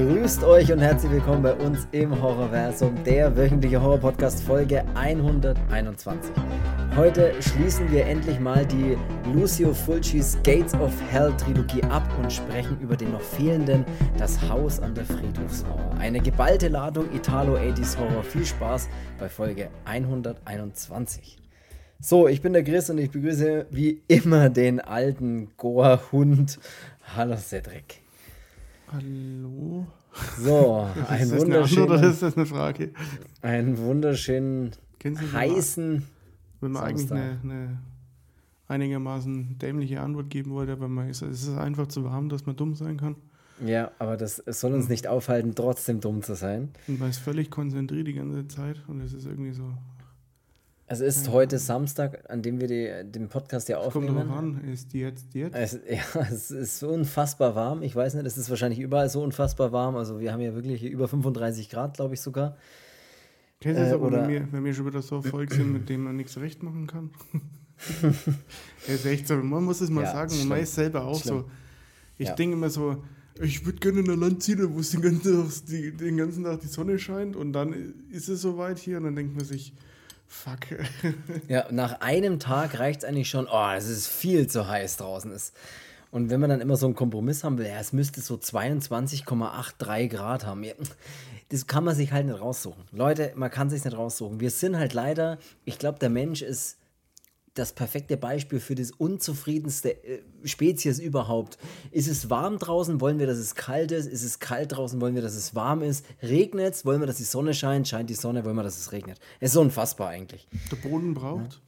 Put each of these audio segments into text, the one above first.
Grüßt euch und herzlich willkommen bei uns im Horrorversum, der wöchentliche Horror-Podcast Folge 121. Heute schließen wir endlich mal die Lucio Fulcis Gates of Hell Trilogie ab und sprechen über den noch fehlenden Das Haus an der Friedhofsmauer. Eine geballte Ladung Italo-80s Horror. Viel Spaß bei Folge 121. So, ich bin der Chris und ich begrüße wie immer den alten Goa-Hund. Hallo Cedric. Hallo. So, ein wunderschönen. Oder ist das eine Frage? Einen wunderschönen heißen. Wenn man eigentlich eine, eine, einigermaßen dämliche Antwort geben wollte, aber man ist, es ist einfach zu warm, dass man dumm sein kann. Ja, aber das soll uns nicht aufhalten, trotzdem dumm zu sein. Und man ist völlig konzentriert die ganze Zeit und es ist irgendwie so es ist ja. heute Samstag, an dem wir die, den Podcast ja aufnehmen. Kommt drauf an, ist die jetzt, die jetzt? Es, ja, es ist unfassbar warm. Ich weiß nicht, es ist wahrscheinlich überall so unfassbar warm. Also wir haben ja wirklich über 35 Grad, glaube ich sogar. Kennst du es äh, aber, wenn wir, wenn wir schon wieder so Erfolg sind, mit dem man nichts recht machen kann? ja, ist echt so, man muss es mal ja, sagen, man ist selber auch schlimm. so. Ich ja. denke immer so, ich würde gerne in ein Land ziehen, wo es den ganzen, Tag, die, den ganzen Tag die Sonne scheint und dann ist es soweit hier und dann denkt man sich, Fuck. ja, nach einem Tag reicht es eigentlich schon, oh, es ist viel zu heiß draußen ist. Und wenn man dann immer so einen Kompromiss haben will, ja, es müsste so 22,83 Grad haben. Das kann man sich halt nicht raussuchen. Leute, man kann sich nicht raussuchen. Wir sind halt leider, ich glaube, der Mensch ist das perfekte Beispiel für das unzufriedenste äh, Spezies überhaupt. Ist es warm draußen, wollen wir, dass es kalt ist? Ist es kalt draußen, wollen wir, dass es warm ist? Regnet es, wollen wir, dass die Sonne scheint? Scheint die Sonne, wollen wir, dass es regnet? Es ist unfassbar eigentlich. Der Boden braucht.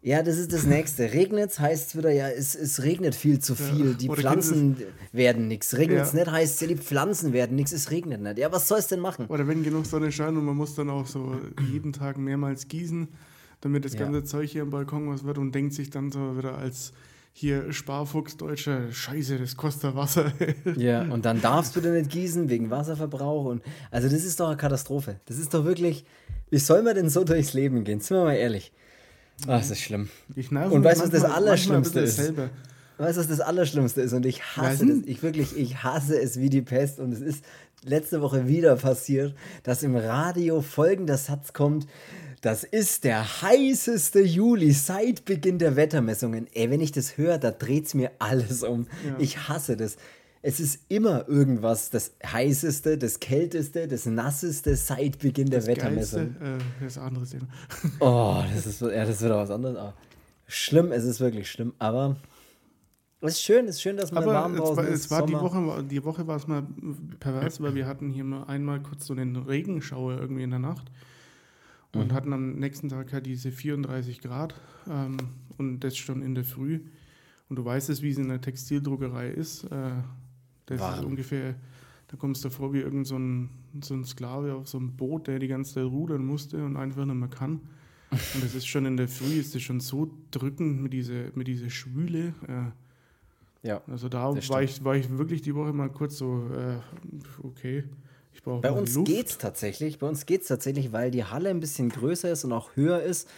Ja, das ist das Nächste. Regnet heißt es wieder, ja, es, es regnet viel zu viel. Die Oder Pflanzen werden nichts. Regnet es ja. nicht, heißt es ja, die Pflanzen werden nichts. Es regnet nicht. Ja, was soll es denn machen? Oder wenn genug Sonne scheint und man muss dann auch so jeden Tag mehrmals gießen damit das ganze Zeug hier am Balkon was wird und denkt sich dann so wieder als hier Sparfuchs Deutscher, scheiße, das kostet Wasser. ja, und dann darfst du da nicht gießen wegen Wasserverbrauch. Und, also das ist doch eine Katastrophe. Das ist doch wirklich, wie soll man denn so durchs Leben gehen? Sind wir mal ehrlich. Ach, das ist schlimm. und weißt du, was das Allerschlimmste ist? Selber. Weißt du, was das Allerschlimmste ist? Und ich hasse das. Ich wirklich, ich hasse es wie die Pest. Und es ist letzte Woche wieder passiert, dass im Radio folgender Satz kommt. Das ist der heißeste Juli seit Beginn der Wettermessungen. Ey, wenn ich das höre, da dreht es mir alles um. Ja. Ich hasse das. Es ist immer irgendwas, das heißeste, das kälteste, das nasseste seit Beginn der das Wettermessung. Geilste, äh, das andere Thema. oh, das ist, ja, das ist wieder was anderes. Aber schlimm, es ist wirklich schlimm. Aber es ist schön, es ist schön, dass man warm draußen war, ist. Es war die Woche, die Woche war es mal pervers, weil wir hatten hier mal einmal kurz so einen Regenschauer irgendwie in der Nacht und mhm. hatten am nächsten Tag halt diese 34 Grad ähm, und das schon in der Früh. Und du weißt es, wie es in der Textildruckerei ist. Äh, das Warm. ist ungefähr, da kommst du vor wie irgend so ein, so ein Sklave auf so einem Boot, der die ganze Zeit rudern musste und einfach nicht mehr kann. Und das ist schon in der Früh, ist das schon so drückend mit dieser, mit dieser Schwüle. Äh, ja. Also da war ich, war ich wirklich die Woche mal kurz so, äh, okay. Bei uns Luft. geht's tatsächlich. Bei uns geht's tatsächlich, weil die Halle ein bisschen größer ist und auch höher ist.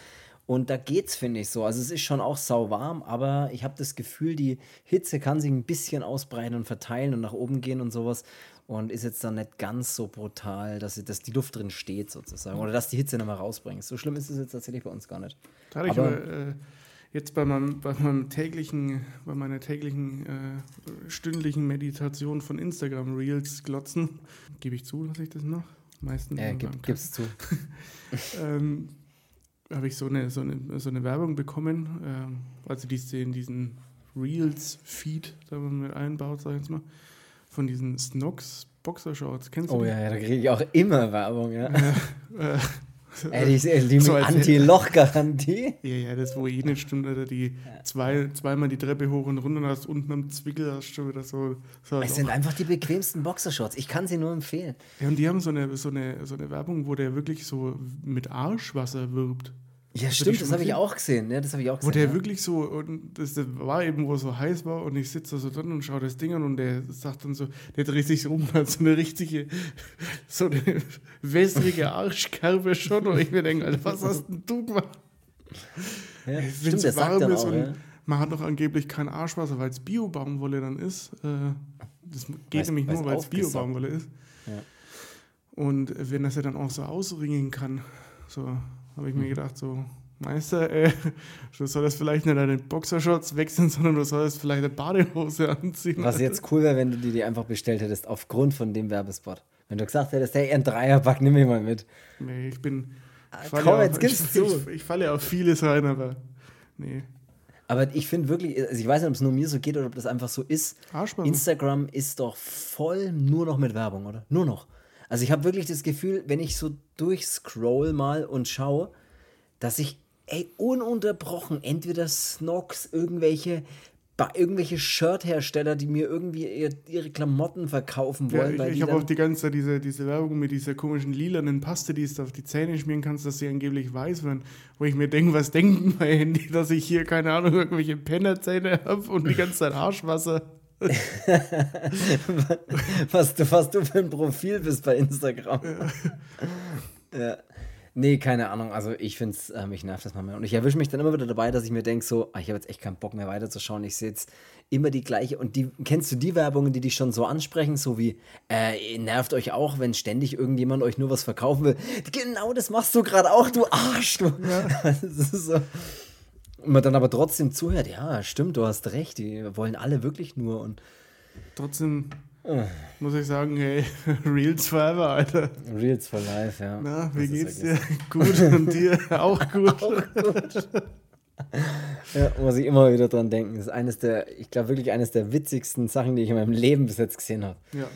Und da geht's, finde ich so. Also es ist schon auch sauwarm, aber ich habe das Gefühl, die Hitze kann sich ein bisschen ausbreiten und verteilen und nach oben gehen und sowas. Und ist jetzt dann nicht ganz so brutal, dass, dass die Luft drin steht, sozusagen. Oder dass die Hitze nochmal rausbringt. So schlimm ist es jetzt tatsächlich bei uns gar nicht. Dadurch aber, aber äh, jetzt bei meinem, bei meinem täglichen, bei meiner täglichen äh, stündlichen Meditation von Instagram Reels glotzen, gebe ich zu, dass ich das mache. Meistens. Ja, gib, gib's zu. ähm, habe ich so eine, so, eine, so eine Werbung bekommen, ähm, also die in diesen Reels-Feed da man mit einbaut, sag ich jetzt mal, von diesen Snox Boxershorts. Kennst du Oh die? ja, ja, da kriege ich auch immer Werbung, ja. Äh, äh, Ey, die, die so Anti-Loch-Garantie. Ja, ja, das wo jede Stunde die zwei, zweimal die Treppe hoch und runter hast, unten am Zwickel hast du schon wieder so. so es sind einfach die bequemsten Boxershorts. Ich kann sie nur empfehlen. Ja, und die haben so eine, so eine, so eine Werbung, wo der wirklich so mit Arschwasser wirbt. Ja, das stimmt, das habe ich auch gesehen. Ja, das habe ich auch gesehen. Wo der ja. wirklich so, und das, das, war eben, wo es so heiß war, und ich sitze da so drin und schaue das Ding an und der sagt dann so, der dreht sich so um, hat so eine richtige, so eine wässrige Arschkerbe schon, und ich mir denke, Alter, was hast denn du gemacht? Ja, stimmt, das sagt dann auch, ja. Man hat doch angeblich kein Arschwasser, weil es Bio-Baumwolle dann ist. Äh, Das geht weil's, nämlich nur, weil es Bio-Baumwolle ist. Ja. Und wenn das ja dann auch so ausringen kann, so habe ich mir gedacht, so, Meister, äh, du solltest vielleicht nicht deine Boxershorts wechseln, sondern du solltest vielleicht eine Badehose anziehen. Was jetzt cool wäre, wenn du die, die einfach bestellt hättest, aufgrund von dem Werbespot. Wenn du gesagt hättest, hey, ein Dreierpack, nimm mich mal mit. Nee, ich bin. Ich Komm, auf, jetzt gibst ich, zu. Ich, ich, falle auf vieles rein, aber nee. Aber ich finde wirklich, also ich weiß nicht, ob es nur mir so geht oder ob das einfach so ist. Instagram ist doch voll nur noch mit Werbung, oder? Nur noch. Also ich habe wirklich das Gefühl, wenn ich so durchscroll mal und schaue, dass ich ey, ununterbrochen entweder Snox, irgendwelche irgendwelche Shirt-Hersteller, die mir irgendwie ihre Klamotten verkaufen wollen. Ja, ich, ich habe auch die ganze Zeit diese, diese Werbung mit dieser komischen lilanen Paste, die du auf die Zähne schmieren kannst, dass sie angeblich weiß werden. Wo ich mir denke, was denken mein Handy, dass ich hier, keine Ahnung, irgendwelche Pennerzähne habe und die ganze Zeit Arschwasser. was, du, was du für ein Profil bist bei Instagram. Ja. ja. Nee, keine Ahnung. Also ich finde es, äh, mich nervt das mal mehr. Und ich erwische mich dann immer wieder dabei, dass ich mir denke, so, ah, ich habe jetzt echt keinen Bock mehr weiterzuschauen. Ich sehe jetzt immer die gleiche. Und die, kennst du die Werbungen, die dich schon so ansprechen, so wie, äh, nervt euch auch, wenn ständig irgendjemand euch nur was verkaufen will? Genau das machst du gerade auch, du Arsch, du. Ja. das ist so. Und man dann aber trotzdem zuhört, ja, stimmt, du hast recht, die wollen alle wirklich nur und. Trotzdem muss ich sagen, hey, Reels forever, Alter. Reels for life, ja. Na, wie geht's dir? gut und dir auch gut. auch gut. ja, muss ich immer wieder dran denken. Das ist eines der, ich glaube wirklich eines der witzigsten Sachen, die ich in meinem Leben bis jetzt gesehen habe. Ja.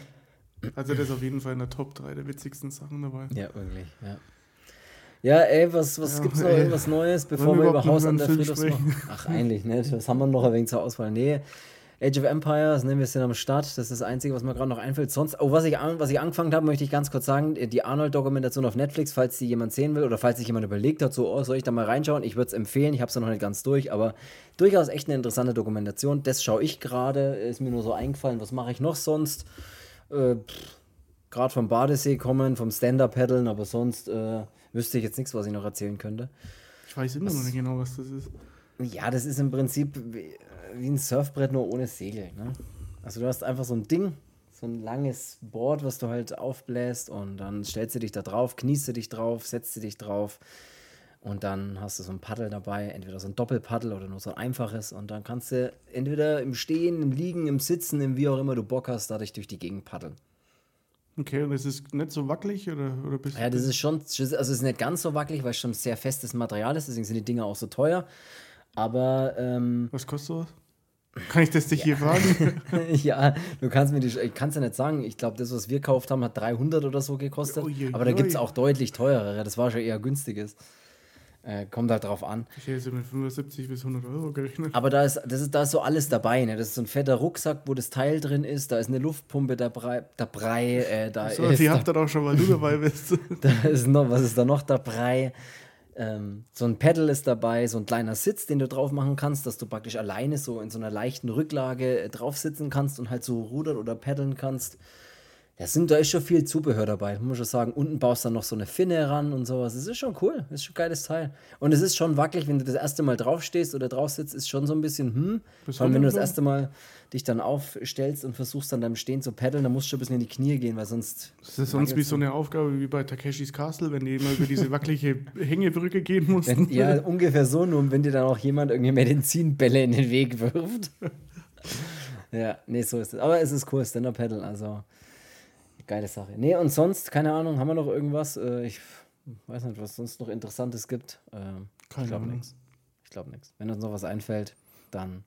Also das ist auf jeden Fall in der Top 3 der witzigsten Sachen dabei. Ja, wirklich, ja. Ja, ey, was, was ja, gibt's noch? Ey, irgendwas Neues, bevor wir über Haus an der Friedhofs machen? Ach, eigentlich nicht. Was haben wir noch ein wenig zur Auswahl? Nee, Age of Empires, ne, wir sind am Start. Das ist das Einzige, was mir gerade noch einfällt. Sonst, oh, was ich, was ich angefangen habe, möchte ich ganz kurz sagen: die Arnold-Dokumentation auf Netflix, falls die jemand sehen will oder falls sich jemand überlegt hat, so, oh, soll ich da mal reinschauen? Ich würde es empfehlen. Ich habe es noch nicht ganz durch, aber durchaus echt eine interessante Dokumentation. Das schaue ich gerade. Ist mir nur so eingefallen. Was mache ich noch sonst? Äh, gerade vom Badesee kommen, vom Stand-Up-Paddeln, aber sonst äh, wüsste ich jetzt nichts, was ich noch erzählen könnte. Ich weiß immer was, noch nicht genau, was das ist. Ja, das ist im Prinzip wie ein Surfbrett, nur ohne Segel. Ne? Also du hast einfach so ein Ding, so ein langes Board, was du halt aufbläst und dann stellst du dich da drauf, kniest du dich drauf, setzt du dich drauf und dann hast du so ein Paddel dabei, entweder so ein Doppelpaddel oder nur so ein einfaches und dann kannst du entweder im Stehen, im Liegen, im Sitzen, im wie auch immer du Bock hast, dadurch durch die Gegend paddeln. Okay, und ist es nicht so wackelig oder, oder bist Ja, das ist schon, also es ist nicht ganz so wackelig, weil es schon sehr festes Material ist, deswegen sind die Dinger auch so teuer. Aber ähm, was kostet sowas? Kann ich das dich ja. hier fragen? ja, du kannst mir die, ich kann es ja nicht sagen. Ich glaube, das, was wir gekauft haben, hat 300 oder so gekostet. Ui, ui, aber da gibt es auch deutlich teurere. Das war schon eher günstiges. Äh, kommt halt drauf an. Ich hätte mit 75 bis 100 Euro gerechnet. Aber da ist, das ist, da ist so alles dabei. Ne? Das ist so ein fetter Rucksack, wo das Teil drin ist. Da ist eine Luftpumpe dabei. dabei äh, da so, ist die habt ihr auch schon, weil du dabei bist. da ist noch, was ist da noch dabei? Ähm, so ein Pedal ist dabei, so ein kleiner Sitz, den du drauf machen kannst, dass du praktisch alleine so in so einer leichten Rücklage äh, drauf sitzen kannst und halt so rudern oder paddeln kannst. Da, sind, da ist schon viel Zubehör dabei, muss ich sagen. Unten baust du dann noch so eine Finne ran und sowas. Das ist schon cool, das ist schon ein geiles Teil. Und es ist schon wackelig, wenn du das erste Mal draufstehst oder drauf sitzt, ist schon so ein bisschen, hm. Vor allem, wenn du das erste Mal dich dann aufstellst und versuchst dann beim Stehen zu paddeln, dann musst du schon ein bisschen in die Knie gehen, weil sonst. Das ist sonst wie so eine Aufgabe wie bei Takeshis Castle, wenn die immer über diese wackelige Hängebrücke gehen mussten. Wenn, ja, ungefähr so, nur wenn dir dann auch jemand irgendwie Medizinbälle in den Weg wirft. ja, nee, so ist es. Aber es ist cool, Stand-Up-Paddle, also. Geile Sache. Nee, und sonst, keine Ahnung, haben wir noch irgendwas? Äh, ich weiß nicht, was sonst noch Interessantes gibt. Ähm, keine ich glaube nichts. Ich glaube nichts. Wenn uns noch was einfällt, dann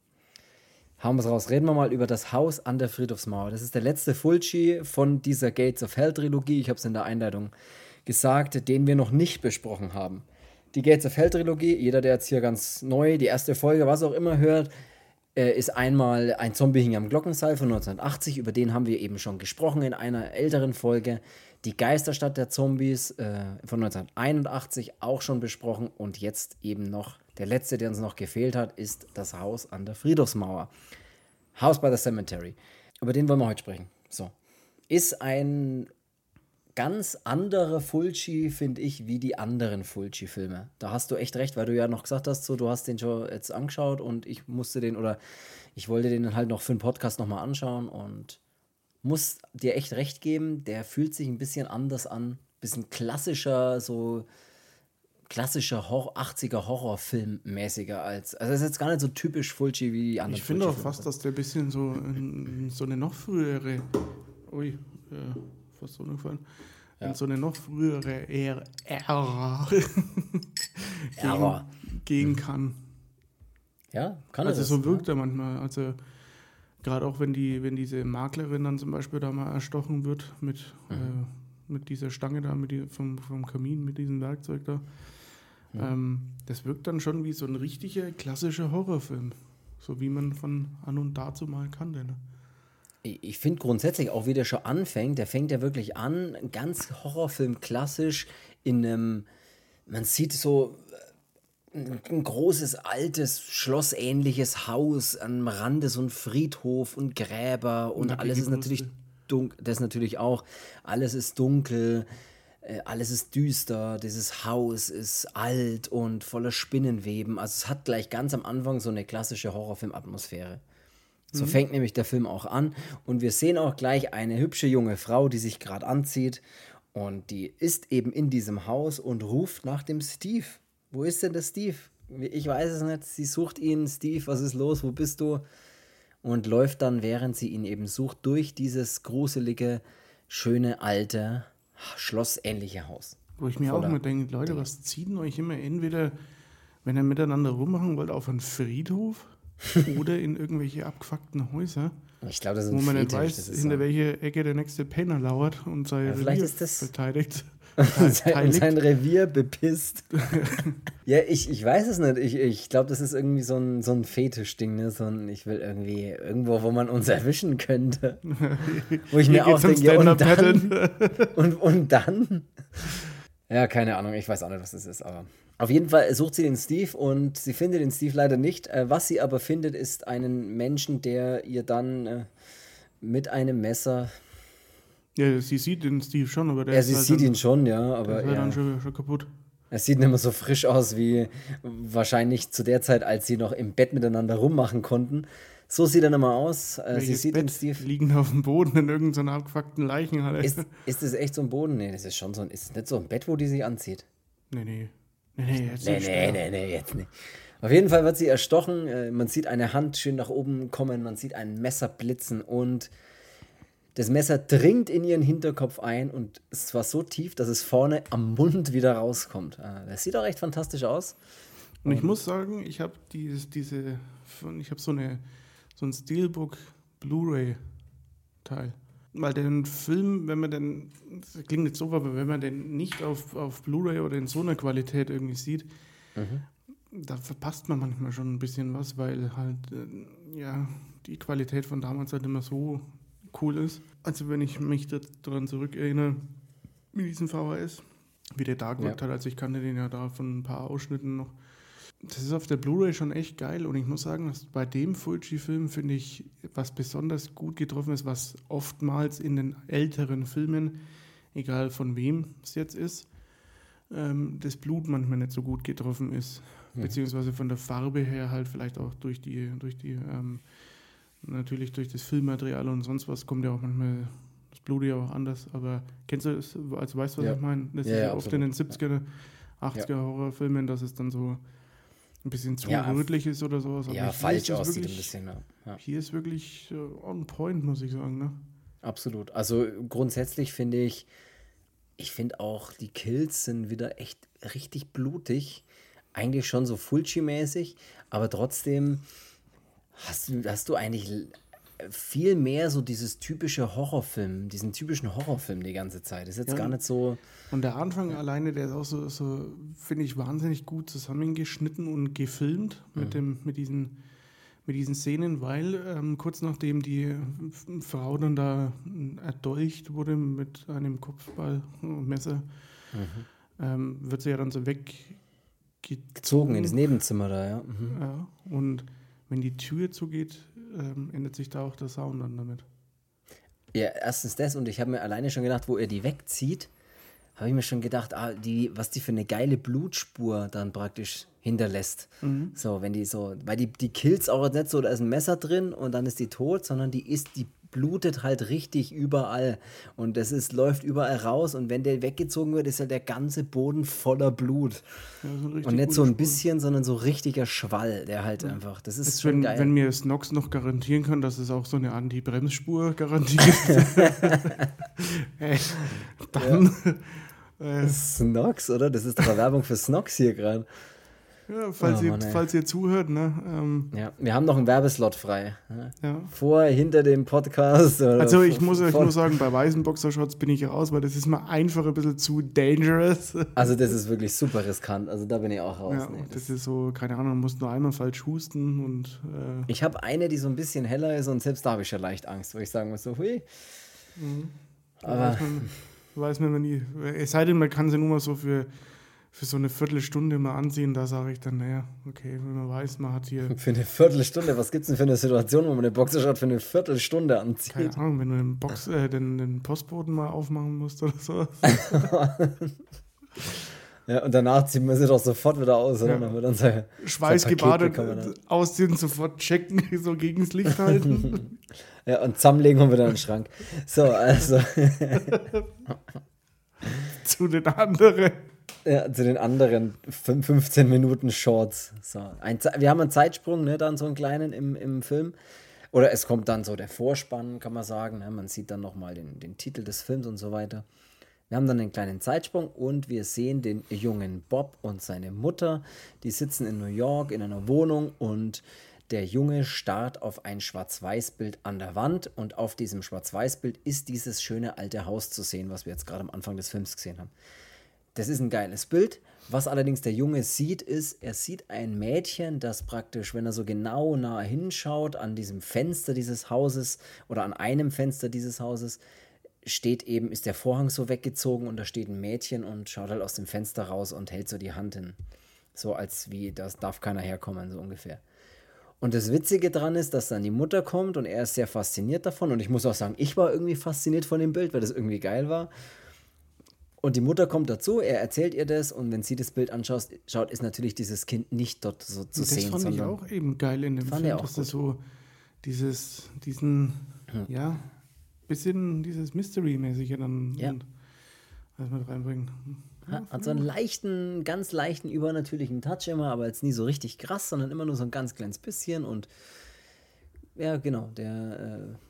hauen wir es raus. Reden wir mal über das Haus an der Friedhofsmauer. Das ist der letzte Fulci von dieser Gates of Hell Trilogie. Ich habe es in der Einleitung gesagt, den wir noch nicht besprochen haben. Die Gates of Hell Trilogie, jeder, der jetzt hier ganz neu die erste Folge, was auch immer hört, äh, ist einmal ein Zombie hing am Glockenseil von 1980, über den haben wir eben schon gesprochen in einer älteren Folge. Die Geisterstadt der Zombies äh, von 1981 auch schon besprochen und jetzt eben noch der letzte, der uns noch gefehlt hat, ist das Haus an der Friedhofsmauer. House by the Cemetery. Über den wollen wir heute sprechen. So. Ist ein ganz anderer Fulci, finde ich, wie die anderen Fulci-Filme. Da hast du echt recht, weil du ja noch gesagt hast, so, du hast den schon jetzt angeschaut und ich musste den oder ich wollte den halt noch für den Podcast nochmal anschauen und muss dir echt recht geben, der fühlt sich ein bisschen anders an. Bisschen klassischer, so klassischer Hor 80er Horrorfilm mäßiger als. Also es ist jetzt gar nicht so typisch Fulci wie die anderen. Ich finde auch fast, dass der ein bisschen so, so eine noch frühere. Ui, äh, fast so gefallen. Ja. In so eine noch frühere Ära, Ära gehen, gehen kann. Ja, kann also er. Also so wirkt ja. er manchmal. Also gerade auch wenn die, wenn diese Maklerin dann zum Beispiel da mal erstochen wird mit, mhm. äh, mit dieser Stange da, mit die, vom, vom Kamin, mit diesem Werkzeug da. Ja. Ähm, das wirkt dann schon wie so ein richtiger klassischer Horrorfilm. So wie man von an und dazu mal kannte. Ne? Ich finde grundsätzlich, auch wie der schon anfängt, der fängt ja wirklich an, ganz Horrorfilm klassisch in einem, man sieht so ein großes, altes, schlossähnliches Haus am Rande, so ein Friedhof und Gräber und, und alles ist natürlich dunkel, das natürlich auch, alles ist dunkel, äh, alles ist düster, dieses Haus ist alt und voller Spinnenweben. Also es hat gleich ganz am Anfang so eine klassische Horrorfilm-Atmosphäre. So mhm. fängt nämlich der Film auch an und wir sehen auch gleich eine hübsche junge Frau, die sich gerade anzieht und die ist eben in diesem Haus und ruft nach dem Steve. Wo ist denn der Steve? Ich weiß es nicht. Sie sucht ihn. Steve, was ist los? Wo bist du? Und läuft dann, während sie ihn eben sucht, durch dieses gruselige, schöne, alte, schlossähnliche Haus. Wo ich mir auch immer denke, Leute, was zieht euch immer entweder, wenn ihr miteinander rummachen wollt, auf einen Friedhof oder in irgendwelche abgefuckten Häuser? Ich glaube, das ist ein Wo man Fetisch, nicht weiß, hinter so. welche Ecke der nächste Penner lauert und sei ja, das, verteidigt. sein, sein Revier bepisst. ja, ich, ich weiß es nicht. Ich, ich glaube, das ist irgendwie so ein, so ein Fetischding. Ne? So ein, ich will irgendwie irgendwo, wo man uns erwischen könnte. wo ich mir auch denke, und dann, und, und dann. Ja, keine Ahnung. Ich weiß auch nicht, was das ist. Aber auf jeden Fall sucht sie den Steve und sie findet den Steve leider nicht. Äh, was sie aber findet, ist einen Menschen, der ihr dann äh, mit einem Messer ja, sie sieht den Steve schon, aber der ja, ist sie halt sieht dann, ihn schon, ja, aber. Der ist halt dann schon, schon kaputt. Er sieht nicht mehr so frisch aus wie wahrscheinlich zu der Zeit, als sie noch im Bett miteinander rummachen konnten. So sieht er mehr aus. Äh, sie sieht Bett den Steve. Liegen auf dem Boden in irgendeiner abgefuckten Leichenhalle. Ist, ist das echt so ein Boden? Nee, das ist schon so ein. Ist das nicht so ein Bett, wo die sich anzieht? Nee, nee. Nee, jetzt nee, nee, nee, nee, jetzt nicht. Auf jeden Fall wird sie erstochen. Äh, man sieht eine Hand schön nach oben kommen, man sieht ein Messer blitzen und das Messer dringt in ihren Hinterkopf ein und es war so tief, dass es vorne am Mund wieder rauskommt. Ah, das sieht auch echt fantastisch aus. Und ich muss sagen, ich habe dieses, diese, ich habe so eine, so ein Steelbook Blu-ray-Teil. Weil den Film, wenn man den, das klingt nicht so, aber wenn man den nicht auf, auf Blu-ray oder in so einer Qualität irgendwie sieht, mhm. da verpasst man manchmal schon ein bisschen was, weil halt, äh, ja, die Qualität von damals halt immer so cool ist. Also wenn ich mich daran zurückerinnere, mit diesem VHS, wie der da gewirkt ja. hat, also ich kannte den ja da von ein paar Ausschnitten noch. Das ist auf der Blu-ray schon echt geil und ich muss sagen, dass bei dem Fulci-Film finde ich, was besonders gut getroffen ist, was oftmals in den älteren Filmen, egal von wem es jetzt ist, ähm, das Blut manchmal nicht so gut getroffen ist. Ja. Beziehungsweise von der Farbe her halt vielleicht auch durch die, durch die ähm, Natürlich durch das Filmmaterial und sonst was kommt ja auch manchmal das Blut ja auch anders. Aber kennst du das? Also weißt du, was ja. ich meine? Das ja, ist ja, oft in den 70er, 80er Horrorfilmen, dass es dann so ein bisschen zu ja, rötlich ist oder sowas. ja, falsch aussieht wirklich, ein bisschen. Ja. Hier ist wirklich uh, on point, muss ich sagen. Ne? Absolut. Also grundsätzlich finde ich, ich finde auch, die Kills sind wieder echt richtig blutig. Eigentlich schon so Fulci-mäßig, aber trotzdem Hast du, hast du eigentlich viel mehr so dieses typische Horrorfilm, diesen typischen Horrorfilm die ganze Zeit. Ist jetzt ja, gar nicht so. Und der Anfang alleine, der ist auch so, so finde ich, wahnsinnig gut zusammengeschnitten und gefilmt mhm. mit, dem, mit, diesen, mit diesen Szenen, weil ähm, kurz nachdem die Frau dann da erdolcht wurde mit einem Kopfballmesser, mhm. ähm, wird sie ja dann so weggezogen ins Nebenzimmer da, ja. Mhm. Ja, und wenn die Tür zugeht, ähm, ändert sich da auch der Sound dann damit. Ja, erstens das und ich habe mir alleine schon gedacht, wo er die wegzieht, habe ich mir schon gedacht, ah, die, was die für eine geile Blutspur dann praktisch hinterlässt. Mhm. So, wenn die so, weil die, die kills auch nicht so, da ist ein Messer drin und dann ist die tot, sondern die ist, die blutet halt richtig überall. Und das ist, läuft überall raus. Und wenn der weggezogen wird, ist halt der ganze Boden voller Blut. Ja, so und nicht so ein bisschen, sondern so richtiger Schwall, der halt ja. einfach. Das ist das schon wenn, geil. Wenn mir Snox noch garantieren kann, dass es auch so eine Anti-Bremsspur garantiert, hey, dann. Ja. Äh, Snox, oder? Das ist doch Werbung für Snox hier gerade. Ja, falls, oh, ihr, falls ihr zuhört, ne? Ähm, ja, wir haben noch einen Werbeslot frei. Ne? Ja. Vor, hinter dem Podcast. also ich muss euch nur sagen, bei weißen Boxershorts bin ich raus, weil das ist mir einfach ein bisschen zu dangerous. Also das ist wirklich super riskant. Also da bin ich auch raus. Ja, nee, das, das, ist so, keine Ahnung, man muss nur einmal falsch husten und. Äh ich habe eine, die so ein bisschen heller ist und selbst da habe ich schon leicht Angst, wo ich sagen muss, so, hui. Mhm. Aber. Weiß man, weiß man nie. Es sei denn, man kann sie nur mal so für für so eine Viertelstunde mal ansehen, da sage ich dann, naja, okay, wenn man weiß, man hat hier. Für eine Viertelstunde? Was gibt es denn für eine Situation, wo man eine Boxershot für eine Viertelstunde anzieht? Keine Ahnung, wenn du den, Box, äh, den, den Postboden mal aufmachen musst oder so. ja, und danach zieht man sie doch sofort wieder aus, oder? Ja. Dann wird so, Schweißgebadet ausziehen, sofort checken, so gegen das Licht halten. ja, und zusammenlegen und wieder in den Schrank. So, also. Zu den anderen. Ja, zu den anderen 15 Minuten Shorts. So, ein, wir haben einen Zeitsprung, ne, dann so einen kleinen im, im Film. Oder es kommt dann so der Vorspann, kann man sagen. Ne? Man sieht dann nochmal den, den Titel des Films und so weiter. Wir haben dann einen kleinen Zeitsprung und wir sehen den jungen Bob und seine Mutter. Die sitzen in New York in einer Wohnung und der Junge starrt auf ein Schwarz-Weiß-Bild an der Wand und auf diesem Schwarz-Weiß-Bild ist dieses schöne alte Haus zu sehen, was wir jetzt gerade am Anfang des Films gesehen haben. Das ist ein geiles Bild. Was allerdings der Junge sieht, ist, er sieht ein Mädchen, das praktisch, wenn er so genau nah hinschaut, an diesem Fenster dieses Hauses oder an einem Fenster dieses Hauses, steht eben, ist der Vorhang so weggezogen und da steht ein Mädchen und schaut halt aus dem Fenster raus und hält so die Hand hin. So als wie, das darf keiner herkommen, so ungefähr. Und das Witzige dran ist, dass dann die Mutter kommt und er ist sehr fasziniert davon. Und ich muss auch sagen, ich war irgendwie fasziniert von dem Bild, weil das irgendwie geil war. Und die Mutter kommt dazu, er erzählt ihr das und wenn sie das Bild anschaut, schaut, ist natürlich dieses Kind nicht dort so zu das sehen. Das fand ich auch eben geil in dem Film, dass das so dieses, diesen, hm. ja, bisschen dieses Mystery-mäßige dann ja. und, mit reinbringen. Ja, hat so einen leichten, ganz leichten, übernatürlichen Touch immer, aber jetzt nie so richtig krass, sondern immer nur so ein ganz kleines bisschen und ja, genau, der äh,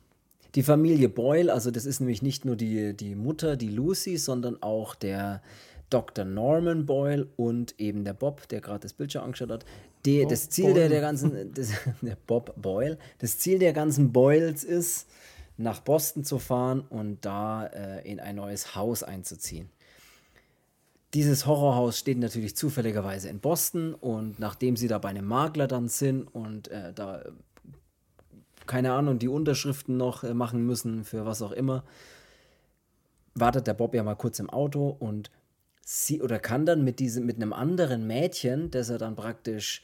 die Familie Boyle, also das ist nämlich nicht nur die, die Mutter, die Lucy, sondern auch der Dr. Norman Boyle und eben der Bob, der gerade das Bild schon angeschaut hat. Die, das Ziel der, der ganzen, das, der Bob Boyle, das Ziel der ganzen Boyles ist, nach Boston zu fahren und da äh, in ein neues Haus einzuziehen. Dieses Horrorhaus steht natürlich zufälligerweise in Boston und nachdem sie da bei einem Makler dann sind und äh, da keine Ahnung, die Unterschriften noch äh, machen müssen für was auch immer, wartet der Bob ja mal kurz im Auto und sie oder kann dann mit diesem, mit einem anderen Mädchen, das er dann praktisch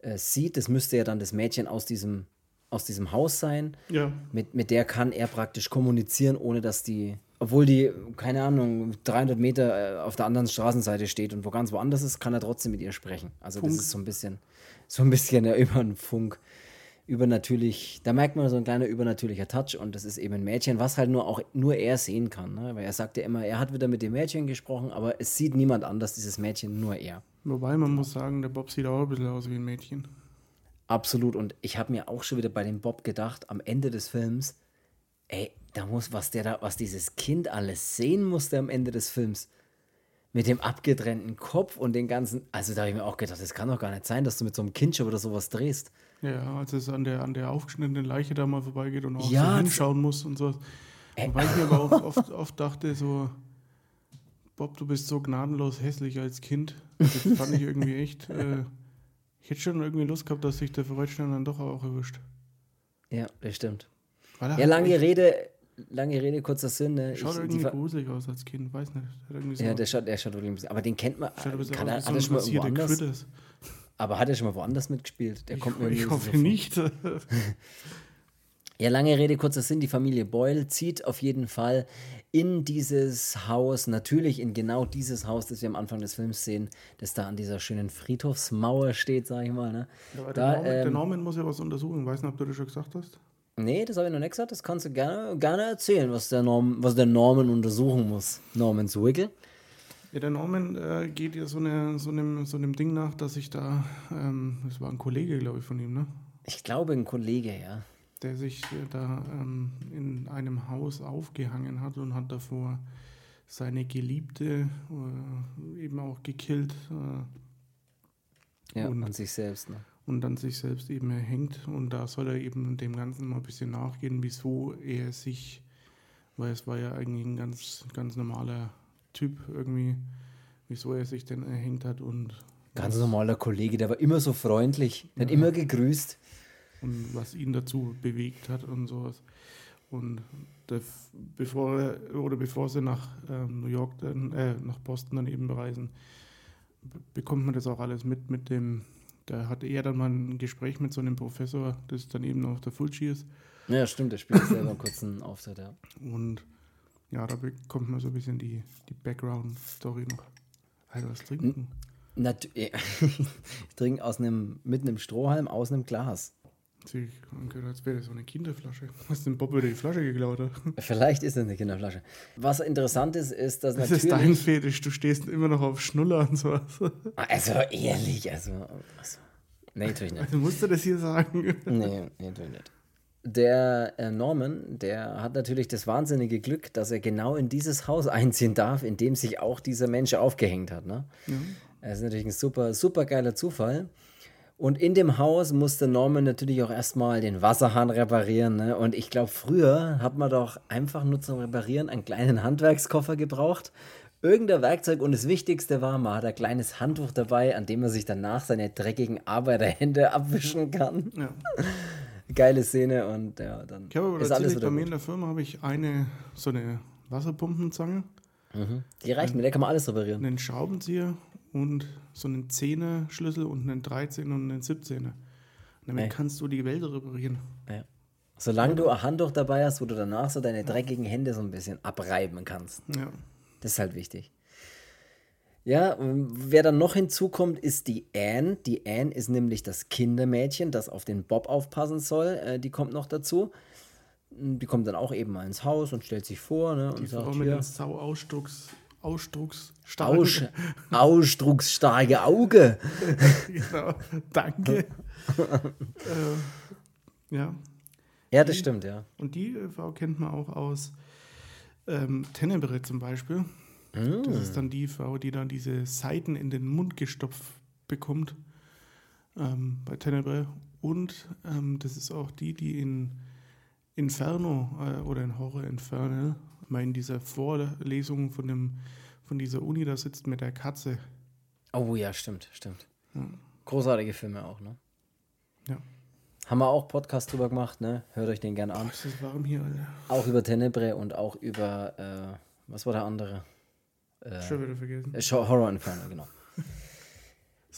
äh, sieht, das müsste ja dann das Mädchen aus diesem, aus diesem Haus sein, ja. mit, mit der kann er praktisch kommunizieren, ohne dass die, obwohl die, keine Ahnung, 300 Meter äh, auf der anderen Straßenseite steht und wo ganz woanders ist, kann er trotzdem mit ihr sprechen. Also Funk. das ist so ein bisschen, so ein bisschen ja, über einen Funk übernatürlich, da merkt man so ein kleiner übernatürlicher Touch und das ist eben ein Mädchen, was halt nur auch nur er sehen kann. Ne? Weil er sagt ja immer, er hat wieder mit dem Mädchen gesprochen, aber es sieht niemand anders, dieses Mädchen, nur er. Wobei man muss sagen, der Bob sieht auch ein bisschen aus wie ein Mädchen. Absolut. Und ich habe mir auch schon wieder bei dem Bob gedacht, am Ende des Films, ey, da muss, was der da, was dieses Kind alles sehen musste am Ende des Films. Mit dem abgetrennten Kopf und den ganzen. Also da habe ich mir auch gedacht, das kann doch gar nicht sein, dass du mit so einem Kind schon wieder sowas drehst. Ja, als es an der, an der aufgeschnittenen Leiche da mal vorbeigeht und auch ja, so hinschauen muss und so. Äh, Wobei ich mir aber auch oft, oft dachte, so, Bob, du bist so gnadenlos hässlich als Kind. Das fand ich irgendwie echt. Äh, ich hätte schon irgendwie Lust gehabt, dass sich der Verrätschner dann doch auch erwischt. Ja, das stimmt. Ja, lange Rede, lange Rede, kurzer Sinn. Ne? Schaut ich, irgendwie gruselig aus als Kind, weiß nicht. So ja, der schaut, der schaut wirklich ein bisschen. Aber den kennt man. Kann er, hat er schon mal irgendwo anders? Aber hat er schon mal woanders mitgespielt? Der kommt mir Ich hoffe so nicht. Ja, lange Rede, kurzer Sinn. Die Familie Boyle zieht auf jeden Fall in dieses Haus, natürlich in genau dieses Haus, das wir am Anfang des Films sehen, das da an dieser schönen Friedhofsmauer steht, sag ich mal. Ne? Ja, der, Norman, ähm, der, Norman, muss ja was untersuchen. Weiß nicht, ob du das schon gesagt hast. Nee, das habe ich noch nicht gesagt. Das kannst du gerne, gerne erzählen, was der, Norm, was der Norman untersuchen muss. Normans Wiggle. Ja, der Norman äh, geht ja so, eine, so, einem, so einem Ding nach, dass ich da, ähm, das war ein Kollege, glaube ich, von ihm, ne? Ich glaube, ein Kollege, ja der sich äh, da ähm, in einem Haus aufgehangen hat und hat davor seine Geliebte äh, eben auch gekillt. Äh, ja, und, und sich selbst. Ne? Und dann sich selbst eben erhängt. Und da soll er eben dem Ganzen mal ein bisschen nachgehen, wieso er sich, weil es war ja eigentlich ein ganz, ganz normaler Typ irgendwie, wieso er sich denn erhängt hat und Ganz normaler Kollege, der war immer so freundlich, der ja. hat immer gegrüßt und was ihn dazu bewegt hat und sowas. Und das, bevor er, oder bevor sie nach ähm, New York dann, äh, nach Boston dann eben reisen, bekommt man das auch alles mit mit dem, da hatte er dann mal ein Gespräch mit so einem Professor, das dann eben noch der Fulci ist. Ja, stimmt, der spielt selber kurz einen Auftritt, ja. Und ja, da bekommt man so ein bisschen die, die Background-Story noch. Also was trinken? Nat ich trinke aus einem, mit einem Strohhalm aus einem Glas. Sie angehört, als wäre das so eine Kinderflasche. Hast du den Bob wieder die Flasche geklaut? Oder? Vielleicht ist es eine Kinderflasche. Was interessant ist, ist, dass das natürlich... Das ist dein Fetisch, du stehst immer noch auf Schnuller und sowas. Also ehrlich, also... also nee, natürlich nicht. Also musst du das hier sagen? Nee, nee natürlich nicht. Der äh, Norman, der hat natürlich das wahnsinnige Glück, dass er genau in dieses Haus einziehen darf, in dem sich auch dieser Mensch aufgehängt hat. Ne? Ja. Das ist natürlich ein super, super geiler Zufall. Und in dem Haus musste Norman natürlich auch erstmal den Wasserhahn reparieren. Ne? Und ich glaube, früher hat man doch einfach nur zum Reparieren einen kleinen Handwerkskoffer gebraucht. Irgendein Werkzeug und das Wichtigste war, man hat ein kleines Handtuch dabei, an dem man sich danach seine dreckigen Arbeiterhände abwischen kann. Ja. Geile Szene und ja, dann ich habe ist alles wieder Bei mir in der Firma habe ich eine, so eine Wasserpumpenzange. Mhm. Die reicht mir, der kann man alles reparieren. Einen Schraubenzieher und so einen 10er Schlüssel und einen 13er und einen 17er. Damit ja. kannst du die Welt reparieren. Ja. Solange du ein Handtuch dabei hast, wo du danach so deine dreckigen Hände so ein bisschen abreiben kannst. Ja. Das ist halt wichtig. Ja, wer dann noch hinzukommt, ist die Anne. Die Anne ist nämlich das Kindermädchen, das auf den Bob aufpassen soll. Äh, die kommt noch dazu. Die kommt dann auch eben mal ins Haus und stellt sich vor. Ne, und die sagt, Frau mit den Sau-Ausdrucks Ausdrucksstarke. Aus, ausdrucksstarke Auge. genau, danke. äh, ja. Ja, das die, stimmt, ja. Und die Frau kennt man auch aus ähm, Tenebre zum Beispiel. Das ist dann die Frau, die dann diese Seiten in den Mund gestopft bekommt ähm, bei Tenebre. Und ähm, das ist auch die, die in Inferno äh, oder in Horror Infernal mal in dieser Vorlesung von, dem, von dieser Uni da sitzt mit der Katze. Oh ja, stimmt, stimmt. Ja. Großartige Filme auch, ne? Ja. Haben wir auch Podcast drüber gemacht, ne? Hört euch den gerne an. Oh, ist das warm hier, Alter. Auch über Tenebre und auch über, äh, was war der andere? Äh, Schon wieder vergessen. Äh, Horror Inferno, genau.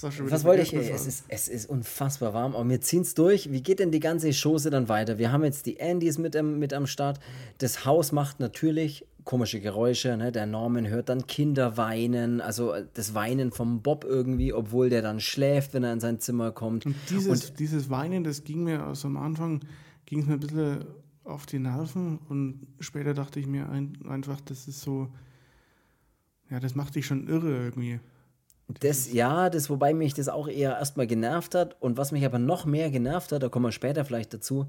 Was wollte ich? Es ist, es ist unfassbar warm, aber wir ziehen es durch. Wie geht denn die ganze Chose dann weiter? Wir haben jetzt die Andys mit, ähm, mit am Start. Das Haus macht natürlich komische Geräusche. Ne? Der Norman hört dann Kinder weinen, also äh, das Weinen vom Bob irgendwie, obwohl der dann schläft, wenn er in sein Zimmer kommt. Und dieses, und dieses Weinen, das ging mir also am Anfang, ging es mir ein bisschen auf die Nerven und später dachte ich mir ein, einfach, das ist so, ja, das macht dich schon irre irgendwie. Das, ja, das, wobei mich das auch eher erstmal genervt hat. Und was mich aber noch mehr genervt hat, da kommen wir später vielleicht dazu,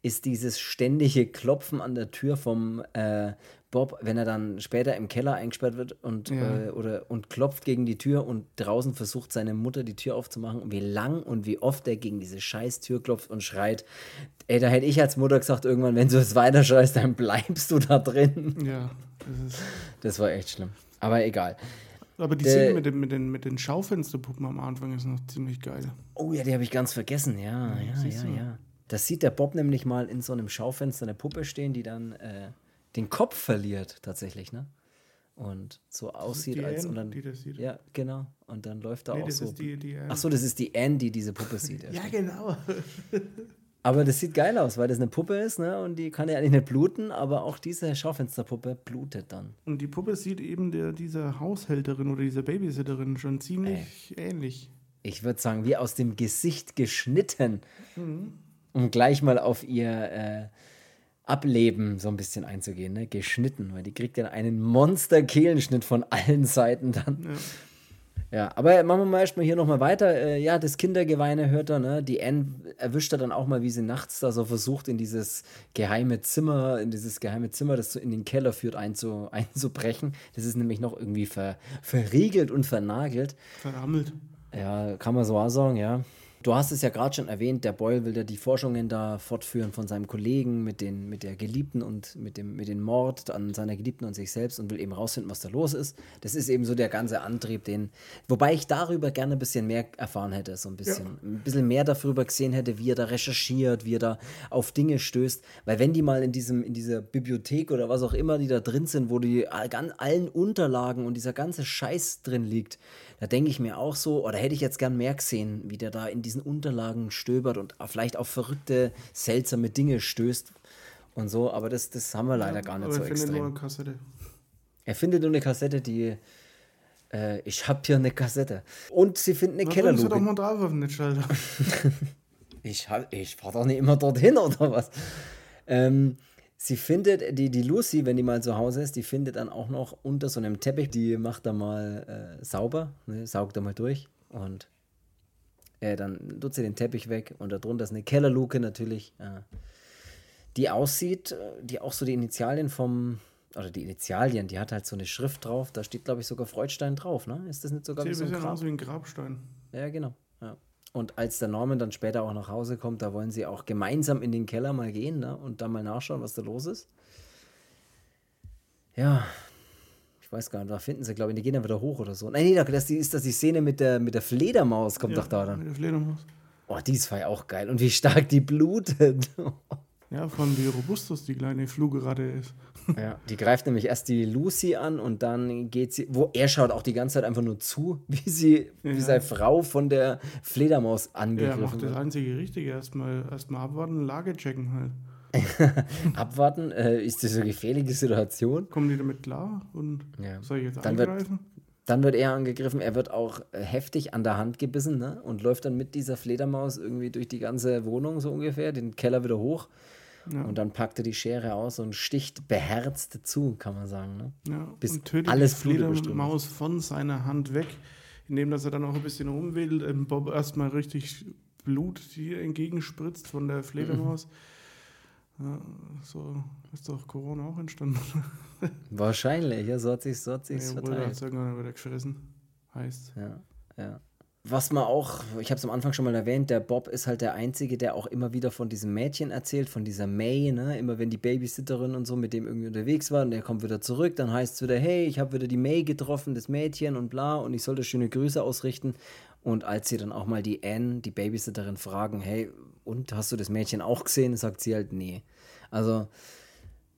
ist dieses ständige Klopfen an der Tür vom äh, Bob, wenn er dann später im Keller eingesperrt wird und, ja. äh, oder, und klopft gegen die Tür und draußen versucht seine Mutter die Tür aufzumachen. Und wie lang und wie oft er gegen diese scheiß Tür klopft und schreit. Ey, da hätte ich als Mutter gesagt, irgendwann, wenn du es weiter schreist, dann bleibst du da drin. Ja, das, das war echt schlimm. Aber egal. Aber die Szene mit, den, mit, den, mit den Schaufensterpuppen am Anfang ist noch ziemlich geil. Oh ja, die habe ich ganz vergessen. Ja, ja, ja, ja, ja. Das sieht der Bob nämlich mal in so einem Schaufenster eine Puppe stehen, die dann äh, den Kopf verliert, tatsächlich, ne? Und so aussieht, als. Anne, und dann, die das sieht. Ja, genau. Und dann läuft da nee, auch das so. Ist die, die Ach so, das ist die Anne, die diese Puppe sieht. ja, genau. Aber das sieht geil aus, weil das eine Puppe ist, ne? Und die kann ja eigentlich nicht bluten, aber auch diese Schaufensterpuppe blutet dann. Und die Puppe sieht eben der, dieser Haushälterin oder dieser Babysitterin schon ziemlich Ey. ähnlich. Ich würde sagen, wie aus dem Gesicht geschnitten. Mhm. Um gleich mal auf ihr äh, Ableben so ein bisschen einzugehen, ne? Geschnitten, weil die kriegt ja einen Monster-Kehlenschnitt von allen Seiten dann. Ja. Ja, aber machen wir mal erstmal hier nochmal weiter. Äh, ja, das Kindergeweine hört er, ne? Die Anne erwischt er dann auch mal, wie sie nachts da so versucht, in dieses geheime Zimmer, in dieses geheime Zimmer, das so in den Keller führt, einzu, einzubrechen. Das ist nämlich noch irgendwie ver, verriegelt und vernagelt. Verrammelt. Ja, kann man so auch sagen, ja. Du hast es ja gerade schon erwähnt, der Boyle will ja die Forschungen da fortführen von seinem Kollegen mit, den, mit der Geliebten und mit dem, mit dem Mord an seiner Geliebten und sich selbst und will eben rausfinden, was da los ist. Das ist eben so der ganze Antrieb, den, wobei ich darüber gerne ein bisschen mehr erfahren hätte, so ein bisschen, ja. ein bisschen mehr darüber gesehen hätte, wie er da recherchiert, wie er da auf Dinge stößt. Weil wenn die mal in diesem, in dieser Bibliothek oder was auch immer, die da drin sind, wo die allen Unterlagen und dieser ganze Scheiß drin liegt, da denke ich mir auch so, oder hätte ich jetzt gern mehr gesehen, wie der da in diesen Unterlagen stöbert und vielleicht auf verrückte, seltsame Dinge stößt und so, aber das, das haben wir leider ja, gar nicht so er extrem. Findet nur eine Kassette. Er findet nur eine Kassette, die äh, ich habe hier eine Kassette. Und sie finden eine Kellerluke. doch mal drauf auf den Netzschalter. ich, ich fahre doch nicht immer dorthin, oder was? Ähm, Sie findet, die, die Lucy, wenn die mal zu Hause ist, die findet dann auch noch unter so einem Teppich, die macht da mal äh, sauber, ne, saugt da mal durch und äh, dann tut sie den Teppich weg und darunter ist eine Kellerluke natürlich, äh, die aussieht, äh, die auch so die Initialien vom, oder die Initialien, die hat halt so eine Schrift drauf, da steht glaube ich sogar Freudstein drauf, ne? Ist das nicht sogar wie so ein, Grab? wie ein Grabstein. Ja, genau. Ja. Und als der Norman dann später auch nach Hause kommt, da wollen sie auch gemeinsam in den Keller mal gehen ne? und da mal nachschauen, was da los ist. Ja, ich weiß gar nicht, da finden sie, glaube ich, die gehen dann wieder hoch oder so. Nein, nee, das ist das die Szene mit der, mit der Fledermaus, kommt ja, doch da dann. Mit der Fledermaus. Oh, die ist ja auch geil. Und wie stark die blutet. ja, von wie robustus die kleine Flugerade ist. Ja, die greift nämlich erst die Lucy an und dann geht sie, wo er schaut auch die ganze Zeit einfach nur zu, wie sie, ja. wie seine Frau von der Fledermaus angegriffen wird. Ja, macht das einzige Richtige, erstmal erstmal abwarten, Lage checken halt. abwarten, äh, ist das eine gefährliche Situation? Kommen die damit klar und ja. soll ich jetzt dann angreifen? Wird, dann wird er angegriffen, er wird auch äh, heftig an der Hand gebissen ne? und läuft dann mit dieser Fledermaus irgendwie durch die ganze Wohnung so ungefähr, den Keller wieder hoch ja. Und dann packt er die Schere aus und sticht beherzt zu, kann man sagen. Ne? Ja, Bis und tötet alles die Fledermaus von seiner Hand weg, indem dass er dann auch ein bisschen rumwedelt, im Bob erstmal richtig Blut hier entgegenspritzt von der Fledermaus. Mhm. Ja, so ist doch Corona auch entstanden. Wahrscheinlich, ja, so hat sich so hat sich's ja, verteilt. hat es irgendwann wieder gefressen, heißt. Ja, ja was man auch, ich habe es am Anfang schon mal erwähnt, der Bob ist halt der Einzige, der auch immer wieder von diesem Mädchen erzählt, von dieser May, ne? Immer wenn die Babysitterin und so mit dem irgendwie unterwegs war und der kommt wieder zurück, dann heißt es wieder, hey, ich habe wieder die May getroffen, das Mädchen und bla, und ich sollte schöne Grüße ausrichten. Und als sie dann auch mal die Anne, die Babysitterin, fragen, hey, und hast du das Mädchen auch gesehen, sagt sie halt, nee. Also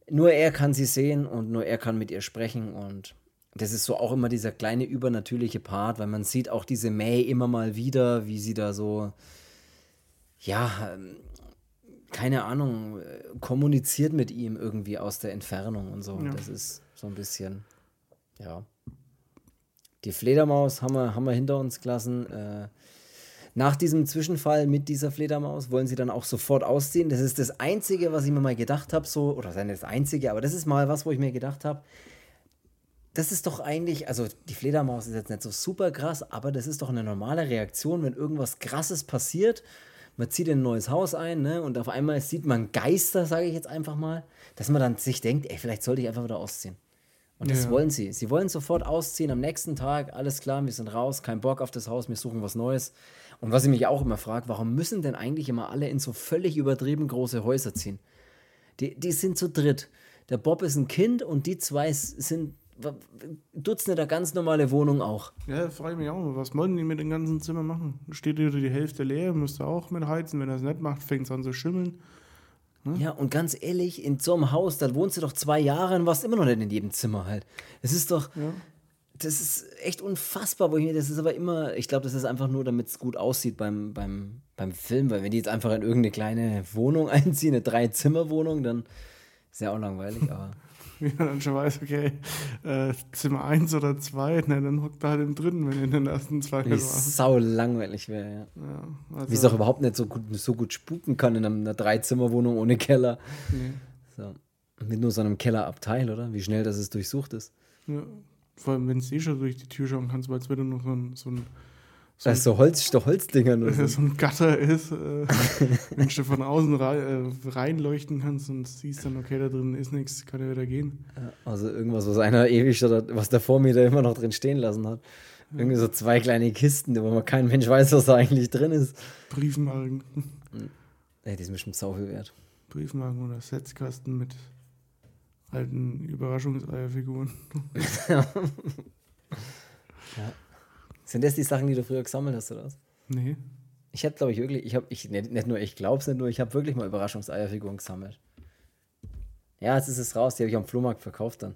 nur er kann sie sehen und nur er kann mit ihr sprechen und das ist so auch immer dieser kleine übernatürliche Part, weil man sieht auch diese May immer mal wieder, wie sie da so, ja, ähm, keine Ahnung, kommuniziert mit ihm irgendwie aus der Entfernung und so. Ja. Das ist so ein bisschen, ja. Die Fledermaus haben wir, haben wir hinter uns gelassen. Äh, nach diesem Zwischenfall mit dieser Fledermaus wollen sie dann auch sofort ausziehen. Das ist das Einzige, was ich mir mal gedacht habe, so, oder das Einzige, aber das ist mal was, wo ich mir gedacht habe, das ist doch eigentlich, also die Fledermaus ist jetzt nicht so super krass, aber das ist doch eine normale Reaktion, wenn irgendwas Krasses passiert. Man zieht in ein neues Haus ein, ne? Und auf einmal sieht man Geister, sage ich jetzt einfach mal, dass man dann sich denkt, ey, vielleicht sollte ich einfach wieder ausziehen. Und das ja. wollen sie. Sie wollen sofort ausziehen am nächsten Tag, alles klar, wir sind raus, kein Bock auf das Haus, wir suchen was Neues. Und was ich mich auch immer frage, warum müssen denn eigentlich immer alle in so völlig übertrieben große Häuser ziehen? Die, die sind zu dritt. Der Bob ist ein Kind und die zwei sind Dutzende der ganz normale Wohnung auch. Ja, frage ich mich auch, was wollen die mit dem ganzen Zimmer machen? Steht wieder die Hälfte leer, müsste auch mit heizen. Wenn er es nicht macht, fängt es an zu schimmeln. Hm? Ja, und ganz ehrlich, in so einem Haus, da wohnst du doch zwei Jahre und warst immer noch nicht in jedem Zimmer halt. Es ist doch. Ja. das ist echt unfassbar, wo ich mir, das ist aber immer, ich glaube, das ist einfach nur, damit es gut aussieht beim, beim, beim Film, weil wenn die jetzt einfach in irgendeine kleine Wohnung einziehen, eine Drei-Zimmer-Wohnung, dann ist ja auch langweilig, aber. Ja, dann schon weiß, okay, äh, Zimmer 1 oder 2, ne, dann hockt er halt im dritten, wenn er in den ersten zwei Wie sau langweilig wäre, ja. ja also Wie es auch überhaupt nicht so gut, so gut spuken kann in einer Drei-Zimmer-Wohnung ohne Keller. Nee. So. Mit nur so einem Kellerabteil, oder? Wie schnell das es durchsucht ist. Ja, vor allem, wenn es eh schon durch die Tür schauen kannst, weil es wieder noch so ein, so ein so ein, so Holz, so Holzdinger nur. So. so ein Gatter ist, äh, wenn du von außen äh, reinleuchten kannst und siehst dann, okay, da drin ist nichts, kann ja wieder gehen. also irgendwas, was einer ewig oder was der Vormieter immer noch drin stehen lassen hat. Irgendwie so zwei kleine Kisten, wo man kein Mensch weiß, was da eigentlich drin ist. Briefmarken. Ey, die sind bestimmt sau viel wert. Briefmarken oder Setzkasten mit alten Überraschungseierfiguren. ja. Sind das die Sachen, die du früher gesammelt hast, oder was? Nee. Ich hätte, glaube ich, wirklich, ich habe, ich, nicht, nur ich glaube es nicht nur, ich habe wirklich mal Überraschungseierfiguren gesammelt. Ja, jetzt ist es raus, die habe ich am Flohmarkt verkauft dann.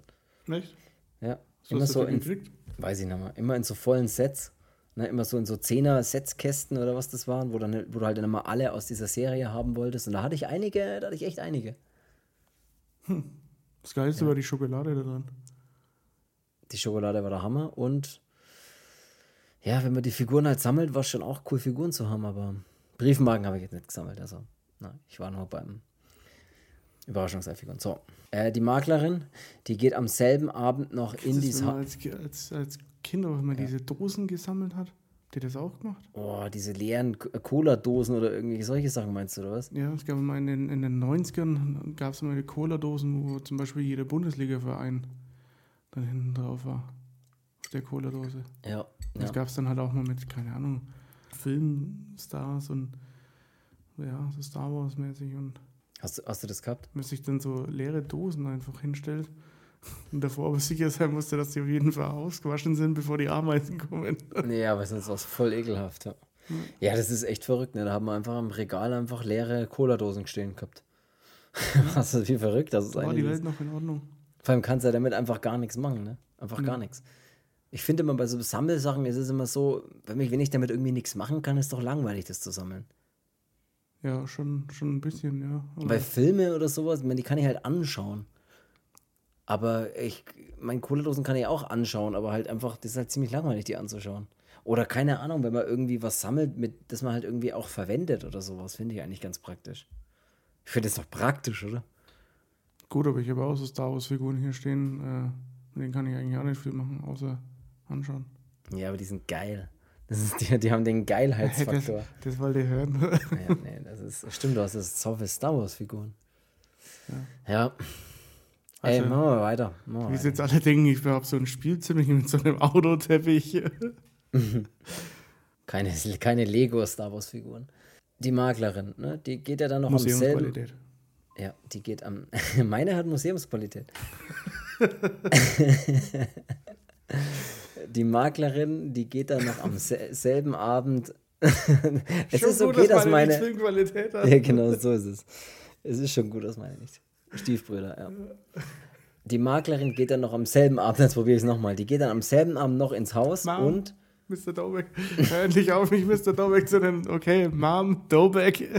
Echt? Ja. Was immer so in, gekriegt? weiß ich nicht mehr, immer in so vollen Sets. Ne, immer so in so Zehner-Setzkästen oder was das waren, wo, dann, wo du halt dann immer alle aus dieser Serie haben wolltest. Und da hatte ich einige, da hatte ich echt einige. Hm. Das Geilste ja. war die Schokolade da dran. Die Schokolade war der Hammer und ja, wenn man die Figuren halt sammelt, war es schon auch cool, Figuren zu haben, aber Briefmarken habe ich jetzt nicht gesammelt. Also, na, ich war nur beim Überraschungsfiguren. So, äh, die Maklerin, die geht am selben Abend noch Kennst in dieses Haus. Als, als, als Kind, wenn man ja. diese Dosen gesammelt hat, habt ihr das auch gemacht? Oh, diese leeren äh, Cola-Dosen oder irgendwelche solche Sachen meinst du, oder was? Ja, es gab mal in den, in den 90ern gab es mal Cola-Dosen, wo zum Beispiel jeder Bundesliga-Verein dann hinten drauf war. Der Cola-Dose. Ja, das ja. gab es dann halt auch mal mit, keine Ahnung, Filmstars und ja, so Star Wars-mäßig und. Hast, hast du das gehabt? Wenn sich dann so leere Dosen einfach hinstellt und davor aber sicher sein musste, dass die auf jeden Fall ausgewaschen sind, bevor die Ameisen kommen. nee, aber sonst war es voll ekelhaft. Ja. ja, das ist echt verrückt. Ne? Da haben wir einfach am Regal einfach leere Cola-Dosen stehen gehabt. Was ist wie verrückt das ist War die Welt noch in Ordnung? Vor allem kannst du ja damit einfach gar nichts machen, ne? Einfach ja. gar nichts ich finde immer bei so Sammelsachen ist es immer so, wenn ich, wenn ich damit irgendwie nichts machen kann, ist es doch langweilig, das zu sammeln. Ja, schon, schon ein bisschen, ja. Aber bei Filme oder sowas, die kann ich halt anschauen. Aber ich, meine Kohledosen kann ich auch anschauen, aber halt einfach, das ist halt ziemlich langweilig, die anzuschauen. Oder keine Ahnung, wenn man irgendwie was sammelt, mit, das man halt irgendwie auch verwendet oder sowas, finde ich eigentlich ganz praktisch. Ich finde das doch praktisch, oder? Gut, aber ich habe auch so Star Wars-Figuren hier stehen, äh, mit denen kann ich eigentlich auch nicht viel machen, außer anschauen. Ja, aber die sind geil. Das ist, die, die haben den Geilheitsfaktor. das, das wollt ihr hören. ja, nee, das ist, stimmt, du hast das so viele Star Wars-Figuren. Ja. ja. Also, Ey, machen wir weiter. Machen wir wie jetzt alle denken, ich habe so ein Spielzimmer mit so einem Autoteppich. keine, keine Lego-Star Wars-Figuren. Die Maklerin, ne? Die geht ja dann noch am selben. Ja, die geht am. Meine hat Museumsqualität. Die Maklerin, die geht dann noch am selben Abend. es schon ist okay, gut, dass, dass meine. Filmqualität hat. Ja, genau, so ist es. Es ist schon gut, dass meine nicht. Stiefbrüder, ja. Die Maklerin geht dann noch am selben Abend, jetzt probiere ich es nochmal, die geht dann am selben Abend noch ins Haus Mom, und. Mr. Dobeck. Hör endlich auf, mich Mr. Dobeck zu nennen. Okay, Mom, Dobeck.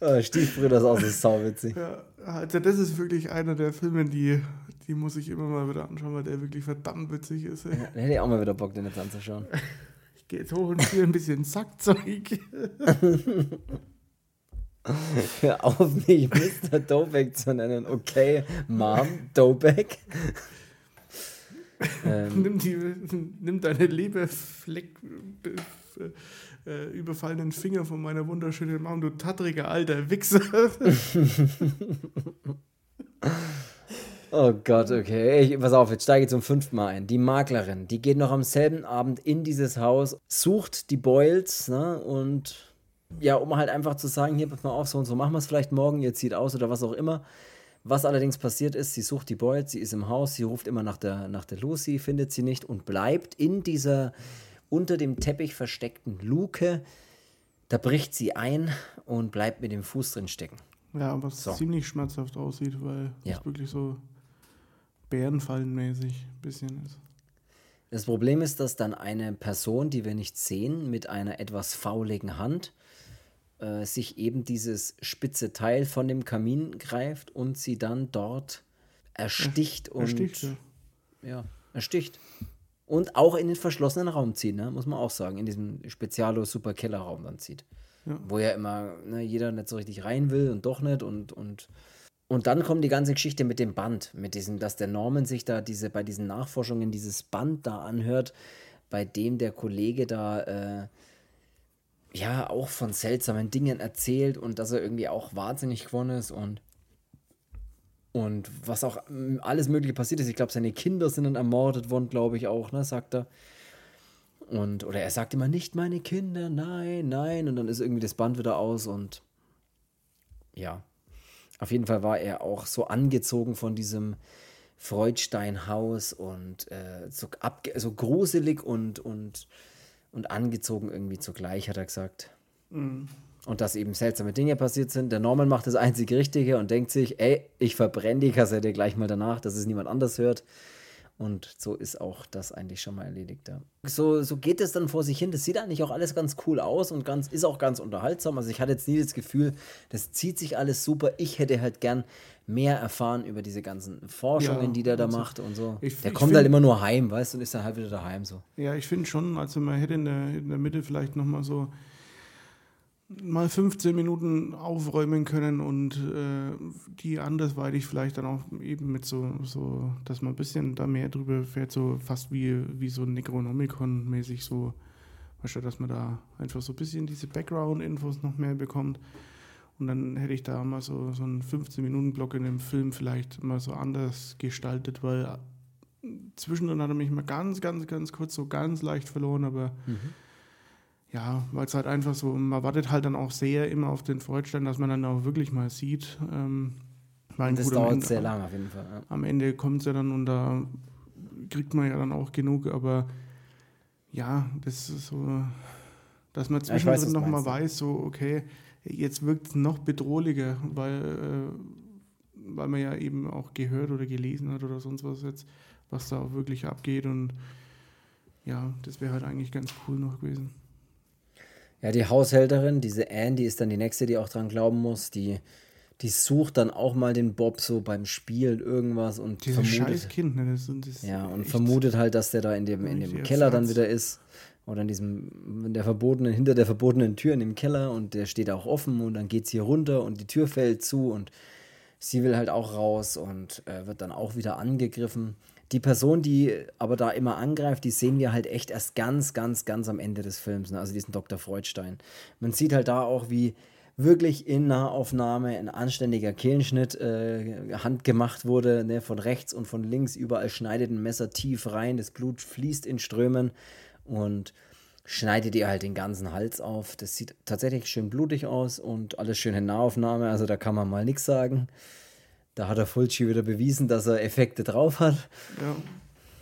oh, Stiefbrüder ist auch so sauwitzig. Ja, also das ist wirklich einer der Filme, die die muss ich immer mal wieder anschauen, weil der wirklich verdammt witzig ist. Ey. Ja, hätte ich auch mal wieder Bock, den jetzt anzuschauen. ich gehe jetzt hoch und spiele ein bisschen Sackzeug. Hör auf, mich Mr. Dobeck zu nennen. Okay, Mom, Dobeck. ähm. nimm, die, nimm deine liebe Fleck, äh, überfallenen Finger von meiner wunderschönen Mom, du tattriger alter Wichser. Oh Gott, okay. Ich, pass auf, jetzt steige ich zum fünften Mal ein. Die Maklerin, die geht noch am selben Abend in dieses Haus, sucht die Boyles, ne, und ja, um halt einfach zu sagen, hier, pass mal auf, so und so machen wir es vielleicht morgen, ihr zieht aus oder was auch immer. Was allerdings passiert ist, sie sucht die Boyles, sie ist im Haus, sie ruft immer nach der, nach der Lucy, findet sie nicht und bleibt in dieser unter dem Teppich versteckten Luke. Da bricht sie ein und bleibt mit dem Fuß drin stecken. Ja, was so. ziemlich schmerzhaft aussieht, weil ja. es wirklich so Bärenfallenmäßig ein bisschen ist. Das Problem ist, dass dann eine Person, die wir nicht sehen, mit einer etwas fauligen Hand äh, sich eben dieses spitze Teil von dem Kamin greift und sie dann dort ersticht er, und ersticht, ja. ja, ersticht. Und auch in den verschlossenen Raum zieht, ne? muss man auch sagen, in diesem Spezialo-Super-Keller-Raum dann zieht. Ja. Wo ja immer ne, jeder nicht so richtig rein will und doch nicht und, und und dann kommt die ganze Geschichte mit dem Band, mit diesem, dass der Norman sich da diese, bei diesen Nachforschungen dieses Band da anhört, bei dem der Kollege da äh, ja auch von seltsamen Dingen erzählt und dass er irgendwie auch wahnsinnig geworden ist und und was auch mm, alles Mögliche passiert ist. Ich glaube, seine Kinder sind dann ermordet worden, glaube ich auch, ne, sagt er. Und, oder er sagt immer nicht meine Kinder, nein, nein. Und dann ist irgendwie das Band wieder aus und ja, auf jeden Fall war er auch so angezogen von diesem Freudstein-Haus und äh, so, so gruselig und, und, und angezogen irgendwie zugleich, hat er gesagt. Mhm. Und dass eben seltsame Dinge passiert sind. Der Norman macht das einzig Richtige und denkt sich, ey, ich verbrenne die Kassette gleich mal danach, dass es niemand anders hört. Und so ist auch das eigentlich schon mal erledigt. Ja. So, so geht es dann vor sich hin. Das sieht eigentlich auch alles ganz cool aus und ganz, ist auch ganz unterhaltsam. Also ich hatte jetzt nie das Gefühl, das zieht sich alles super. Ich hätte halt gern mehr erfahren über diese ganzen Forschungen, ja, die der da also macht und so. Ich, der ich kommt halt immer nur heim, weißt du, und ist dann halt wieder daheim so. Ja, ich finde schon, also man hätte in der, in der Mitte vielleicht nochmal so mal 15 Minuten aufräumen können und äh, die andersweitig vielleicht dann auch eben mit so, so, dass man ein bisschen da mehr drüber fährt, so fast wie, wie so Necronomicon-mäßig so, weißt du, dass man da einfach so ein bisschen diese Background-Infos noch mehr bekommt. Und dann hätte ich da mal so, so einen 15-Minuten-Block in dem Film vielleicht mal so anders gestaltet, weil zwischendrin hat er mich mal ganz, ganz, ganz kurz so ganz leicht verloren, aber mhm ja, weil es halt einfach so, man wartet halt dann auch sehr immer auf den Freudstein, dass man dann auch wirklich mal sieht. Ähm, weil das dauert Ende, sehr lange auf jeden Fall. Ja. Am Ende kommt es ja dann und da kriegt man ja dann auch genug, aber ja, das ist so, dass man zwischendrin ja, nochmal weiß, so, okay, jetzt wirkt es noch bedrohlicher, weil, äh, weil man ja eben auch gehört oder gelesen hat oder sonst was jetzt, was da auch wirklich abgeht und ja, das wäre halt eigentlich ganz cool noch gewesen. Ja, die Haushälterin, diese Anne, die ist dann die nächste, die auch dran glauben muss, die, die sucht dann auch mal den Bob so beim Spielen irgendwas und Dieses vermutet. Kind, ne? Das, das ja, und vermutet halt, dass der da in dem, in dem Keller dann wieder ist. Oder in diesem, in der verbotenen, hinter der verbotenen Tür in dem Keller und der steht auch offen und dann geht sie runter und die Tür fällt zu und sie will halt auch raus und äh, wird dann auch wieder angegriffen die Person, die aber da immer angreift, die sehen wir halt echt erst ganz, ganz, ganz am Ende des Films, ne? also diesen Dr. Freudstein. Man sieht halt da auch, wie wirklich in Nahaufnahme ein anständiger Kehlenschnitt äh, handgemacht wurde, ne? von rechts und von links, überall schneidet ein Messer tief rein, das Blut fließt in Strömen und schneidet ihr halt den ganzen Hals auf. Das sieht tatsächlich schön blutig aus und alles schön in Nahaufnahme, also da kann man mal nichts sagen. Da hat der Fulci wieder bewiesen, dass er Effekte drauf hat. Ja.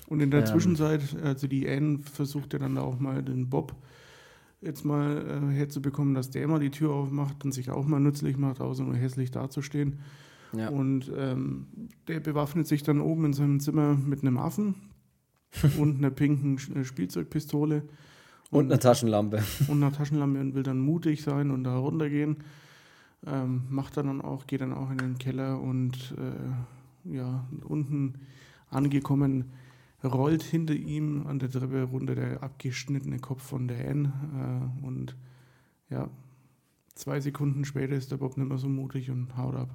Und in der ähm. Zwischenzeit, also die Anne versucht ja dann auch mal den Bob jetzt mal äh, herzubekommen, dass der mal die Tür aufmacht und sich auch mal nützlich macht, außer nur hässlich dazustehen. Ja. Und ähm, der bewaffnet sich dann oben in seinem Zimmer mit einem Affen und einer pinken äh, Spielzeugpistole. Und, und einer Taschenlampe. Und einer Taschenlampe und will dann mutig sein und da runtergehen. Ähm, macht er dann auch, geht dann auch in den Keller und äh, ja, unten angekommen, rollt hinter ihm an der Treppe runter der abgeschnittene Kopf von der Anne. Äh, und ja, zwei Sekunden später ist der Bob nicht mehr so mutig und haut ab.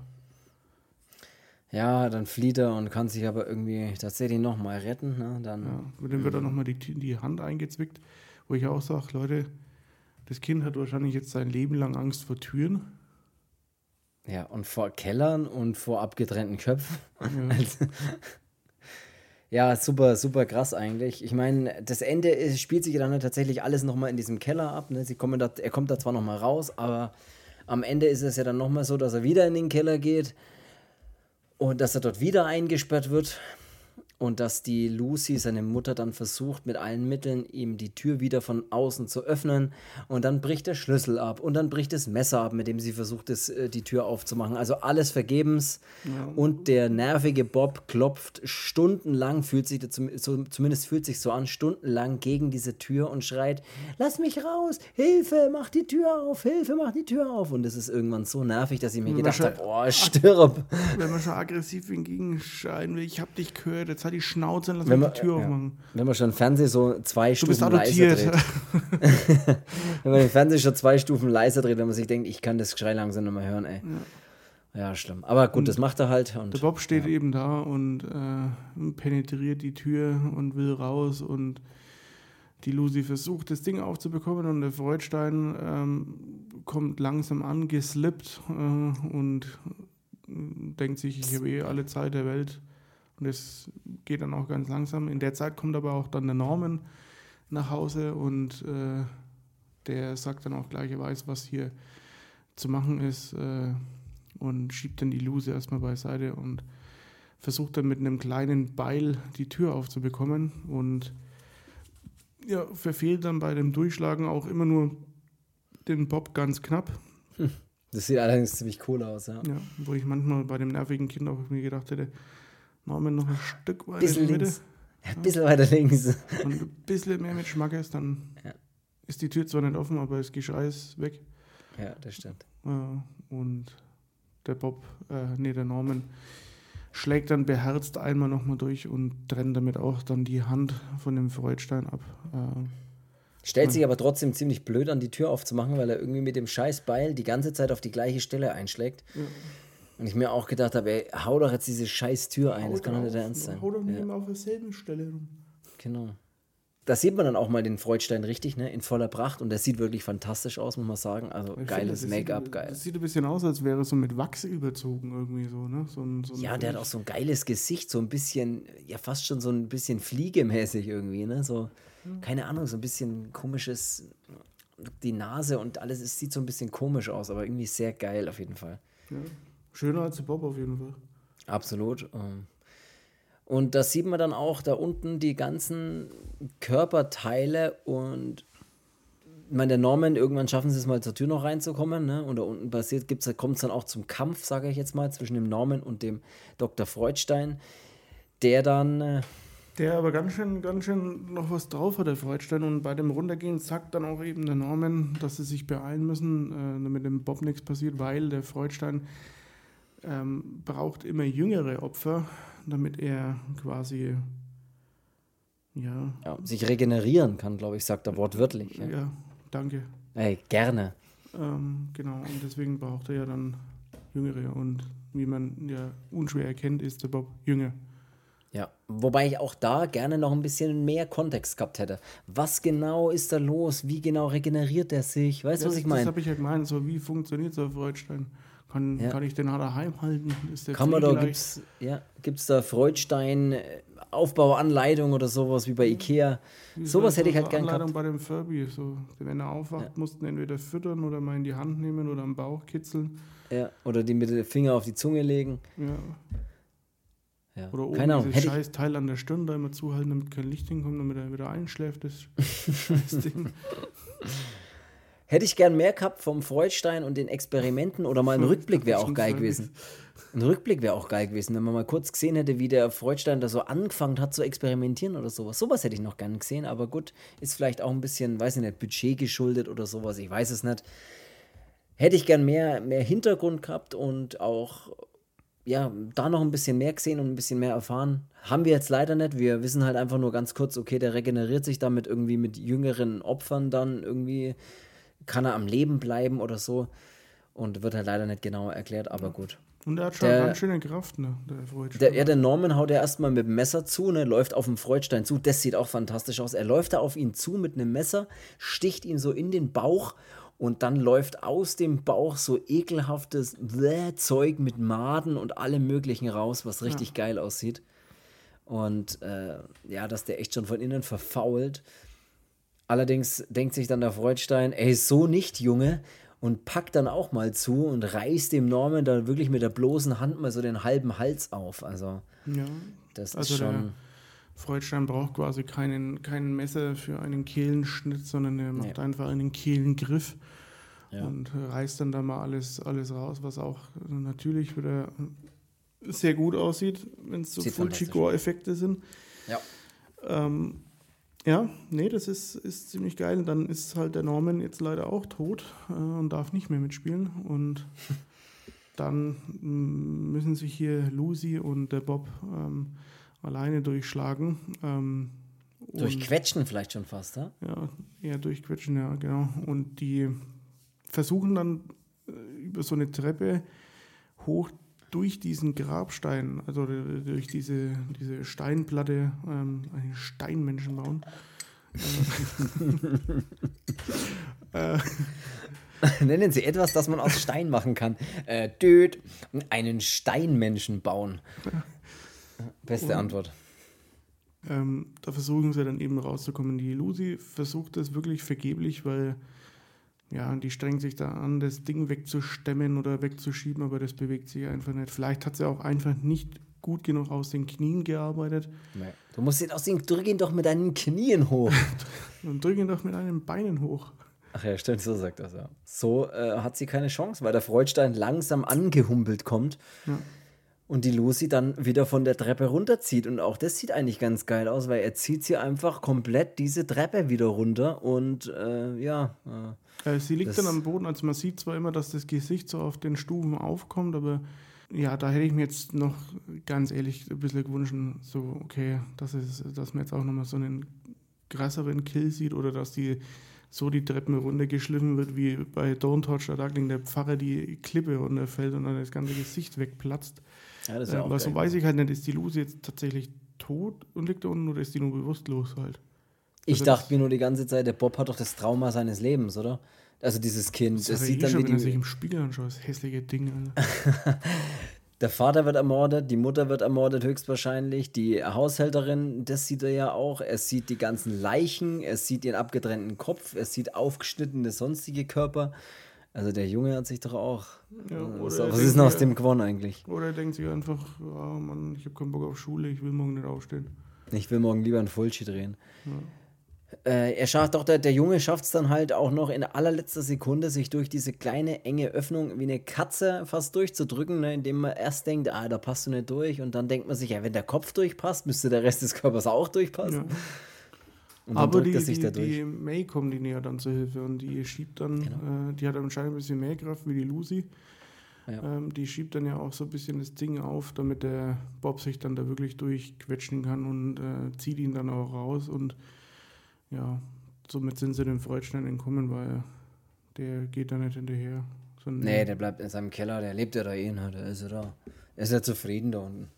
Ja, dann flieht er und kann sich aber irgendwie tatsächlich nochmal retten. Ne? Dann, ja, mit dem wird er nochmal die, die Hand eingezwickt, wo ich auch sage, Leute, das Kind hat wahrscheinlich jetzt sein Leben lang Angst vor Türen. Ja, und vor Kellern und vor abgetrennten Köpfen. Mhm. Also, ja, super, super krass eigentlich. Ich meine, das Ende spielt sich dann tatsächlich alles nochmal in diesem Keller ab. Ne? Sie kommen da, er kommt da zwar nochmal raus, aber am Ende ist es ja dann nochmal so, dass er wieder in den Keller geht und dass er dort wieder eingesperrt wird. Und dass die Lucy, seine Mutter, dann versucht, mit allen Mitteln ihm die Tür wieder von außen zu öffnen. Und dann bricht der Schlüssel ab und dann bricht das Messer ab, mit dem sie versucht, das, äh, die Tür aufzumachen. Also alles vergebens. Ja. Und der nervige Bob klopft stundenlang, fühlt sich so, zumindest fühlt sich so an, stundenlang gegen diese Tür und schreit: Lass mich raus! Hilfe, mach die Tür auf! Hilfe, mach die Tür auf! Und das ist irgendwann so nervig, dass ich mir gedacht habe: Oh, stirb! Wenn man schon aggressiv entgegenschreien will, ich hab dich gehört, jetzt hat die Schnauze und lass wenn man, die Tür ja. aufmachen. Wenn man schon Fernseher so zwei du Stufen leiser dreht. wenn man den Fernseher schon zwei Stufen leiser dreht, wenn man sich denkt, ich kann das Geschrei langsam nochmal hören, ey. Ja. ja. schlimm. Aber gut, und das macht er halt. Und, der Bob steht ja. eben da und äh, penetriert die Tür und will raus und die Lucy versucht, das Ding aufzubekommen und der Freudstein ähm, kommt langsam angeslippt äh, und denkt sich, ich habe eh alle Zeit der Welt und es geht dann auch ganz langsam. In der Zeit kommt aber auch dann der Norman nach Hause und äh, der sagt dann auch gleich, er weiß, was hier zu machen ist äh, und schiebt dann die Luse erstmal beiseite und versucht dann mit einem kleinen Beil die Tür aufzubekommen und ja, verfehlt dann bei dem Durchschlagen auch immer nur den Bob ganz knapp. Das sieht allerdings ziemlich cool aus, ja. Ja, wo ich manchmal bei dem nervigen Kind auch mir gedacht hätte, machen wir noch ein Stück weiter bisschen in die Mitte. Links. Ja, ein bisschen weiter links. Und ein bisschen mehr mit Schmack ist, dann ja. ist die Tür zwar nicht offen, aber das Geschrei ist weg. Ja, das stimmt. Und der Bob, äh, nee, der Norman, schlägt dann beherzt einmal nochmal durch und trennt damit auch dann die Hand von dem Freudstein ab. Äh, Stellt sich aber trotzdem ziemlich blöd an, die Tür aufzumachen, weil er irgendwie mit dem scheiß Beil die ganze Zeit auf die gleiche Stelle einschlägt. Ja. Und ich mir auch gedacht habe, ey, hau doch jetzt diese scheiß Tür ein, hau das kann doch nicht ernst sein. Hau doch nicht ja. immer auf derselben Stelle rum. Genau. Da sieht man dann auch mal den Freudstein richtig, ne, in voller Pracht und der sieht wirklich fantastisch aus, muss man sagen. Also ich geiles Make-up, geil. Das sieht ein bisschen aus, als wäre es so mit Wachs überzogen irgendwie so, ne? So ein, so ein ja, der hat auch so ein geiles Gesicht, so ein bisschen, ja fast schon so ein bisschen fliegemäßig irgendwie, ne? So, ja. keine Ahnung, so ein bisschen komisches, die Nase und alles, es sieht so ein bisschen komisch aus, aber irgendwie sehr geil auf jeden Fall. Ja. Schöner als der Bob auf jeden Fall. Absolut. Ähm. Und da sieht man dann auch da unten die ganzen Körperteile und ich meine, der Norman, irgendwann schaffen sie es mal zur Tür noch reinzukommen, ne? Und da unten passiert, kommt es dann auch zum Kampf, sage ich jetzt mal, zwischen dem Norman und dem Dr. Freudstein, der dann. Äh, der aber ganz schön, ganz schön noch was drauf hat, der Freudstein. Und bei dem Runtergehen sagt dann auch eben der Norman, dass sie sich beeilen müssen, äh, damit dem Bob nichts passiert, weil der Freudstein ähm, braucht immer jüngere Opfer, damit er quasi ja, ja sich regenerieren kann, glaube ich, sagt er wortwörtlich. Ja, ja danke. Ey, gerne. Ähm, genau, und deswegen braucht er ja dann jüngere und wie man ja unschwer erkennt, ist der Bob jünger. Ja, wobei ich auch da gerne noch ein bisschen mehr Kontext gehabt hätte. Was genau ist da los? Wie genau regeneriert er sich? Weißt du, was ich meine? Das habe ich ja gemeint, so wie funktioniert so Freudstein? Kann, ja. kann ich den daheim halten? Ist der kann man da, gibt's, ja, gibt's da Freudstein äh, Aufbauanleitung oder sowas wie bei Ikea? Wie sowas hätte ich halt gerne gehabt. bei dem Furby, so, wenn er aufwacht, ja. mussten entweder füttern oder mal in die Hand nehmen oder am Bauch kitzeln. Ja, oder die mit dem Finger auf die Zunge legen. Ja. Ja. Oder oben Keine Ahnung. dieses scheiß Teil an der Stirn da immer zuhalten, damit kein Licht hinkommt, damit er wieder einschläft, das scheiß Ding. Hätte ich gern mehr gehabt vom Freudstein und den Experimenten oder mal ein Rückblick wäre auch geil gewesen. Ein Rückblick wäre auch geil gewesen, wenn man mal kurz gesehen hätte, wie der Freudstein da so angefangen hat zu experimentieren oder sowas. Sowas hätte ich noch gern gesehen, aber gut, ist vielleicht auch ein bisschen, weiß ich nicht, Budget geschuldet oder sowas, ich weiß es nicht. Hätte ich gern mehr, mehr Hintergrund gehabt und auch, ja, da noch ein bisschen mehr gesehen und ein bisschen mehr erfahren. Haben wir jetzt leider nicht. Wir wissen halt einfach nur ganz kurz, okay, der regeneriert sich damit irgendwie mit jüngeren Opfern dann irgendwie kann er am Leben bleiben oder so. Und wird halt leider nicht genau erklärt, aber gut. Und er hat schon der, ganz schöne Kraft, ne? Der Freudstein. Der, ja, der Norman haut ja erstmal mit dem Messer zu, ne? Läuft auf dem Freudstein zu. Das sieht auch fantastisch aus. Er läuft da auf ihn zu mit einem Messer, sticht ihn so in den Bauch und dann läuft aus dem Bauch so ekelhaftes Bläh Zeug mit Maden und allem Möglichen raus, was richtig ja. geil aussieht. Und äh, ja, dass der echt schon von innen verfault. Allerdings denkt sich dann der Freudstein, ey, so nicht, Junge, und packt dann auch mal zu und reißt dem Norman dann wirklich mit der bloßen Hand mal so den halben Hals auf. Also, ja. das also ist schon. Freudstein braucht quasi keinen, keinen Messer für einen Kehlenschnitt, sondern er macht nee. einfach einen Kehlengriff ja. und reißt dann da mal alles, alles raus, was auch natürlich wieder sehr gut aussieht, wenn es so Full-Chico-Effekte sind. Ja. Ähm, ja, nee, das ist, ist ziemlich geil. Und dann ist halt der Norman jetzt leider auch tot äh, und darf nicht mehr mitspielen. Und dann müssen sich hier Lucy und der Bob ähm, alleine durchschlagen. Ähm, durchquetschen vielleicht schon fast, ja? Ja, eher durchquetschen, ja, genau. Und die versuchen dann äh, über so eine Treppe hoch durch diesen Grabstein, also durch diese, diese Steinplatte, ähm, einen Steinmenschen bauen. äh, Nennen Sie etwas, das man aus Stein machen kann. Äh, Död, einen Steinmenschen bauen. Beste Und, Antwort. Ähm, da versuchen sie dann eben rauszukommen. Die Lucy versucht das wirklich vergeblich, weil ja, die strengt sich da an, das Ding wegzustemmen oder wegzuschieben, aber das bewegt sich einfach nicht. Vielleicht hat sie auch einfach nicht gut genug aus den Knien gearbeitet. Nee. Du musst ihn aus den drück ihn doch mit deinen Knien hoch. Und drück ihn doch mit deinen Beinen hoch. Ach ja, stimmt, so sagt das ja. So äh, hat sie keine Chance, weil der Freudstein langsam angehumpelt kommt. Ja. Und die Lucy dann wieder von der Treppe runterzieht. Und auch das sieht eigentlich ganz geil aus, weil er zieht sie einfach komplett diese Treppe wieder runter. Und äh, ja. Äh, sie liegt dann am Boden. Also man sieht zwar immer, dass das Gesicht so auf den Stufen aufkommt, aber ja, da hätte ich mir jetzt noch ganz ehrlich ein bisschen gewünscht, so, okay, dass, es, dass man jetzt auch nochmal so einen krasseren Kill sieht oder dass die so die Treppen runtergeschliffen wird, wie bei Don't Touch the Duckling, der Pfarrer die Klippe runterfällt und dann das ganze Gesicht wegplatzt. Ja, das ist ja äh, aber so weiß ich halt nicht, ist die Lucy jetzt tatsächlich tot und liegt da unten oder ist die nur bewusstlos halt? Ich also dachte mir nur die ganze Zeit, der Bob hat doch das Trauma seines Lebens, oder? Also dieses Kind, das, das sieht eh dann schon, wie wenn er sich im Spiegel anschaut, das hässliche Ding. der Vater wird ermordet, die Mutter wird ermordet höchstwahrscheinlich, die Haushälterin, das sieht er ja auch. Er sieht die ganzen Leichen, er sieht ihren abgetrennten Kopf, er sieht aufgeschnittene sonstige Körper. Also der Junge hat sich doch auch. Ja, äh, was, was ist denn aus dem gewonnen eigentlich? Oder er denkt sich einfach, oh Mann, ich habe keinen Bock auf Schule, ich will morgen nicht aufstehen. Ich will morgen lieber ein Fulci drehen. Ja. Äh, er schafft doch, der, der Junge schafft es dann halt auch noch in allerletzter Sekunde, sich durch diese kleine, enge Öffnung wie eine Katze fast durchzudrücken, ne, indem man erst denkt, ah, da passt du nicht durch. Und dann denkt man sich, ja, wenn der Kopf durchpasst, müsste der Rest des Körpers auch durchpassen. Ja. Aber die, die, die, May kommt die näher dann zur Hilfe und die schiebt dann, genau. äh, die hat anscheinend ein bisschen mehr Kraft wie die Lucy. Ja. Ähm, die schiebt dann ja auch so ein bisschen das Ding auf, damit der Bob sich dann da wirklich durchquetschen kann und äh, zieht ihn dann auch raus. Und ja, somit sind sie dem Freudstein entkommen, weil der geht da nicht hinterher. Nee, der bleibt in seinem Keller, der lebt ja da eh, der ist ja da. Er ist ja zufrieden da unten.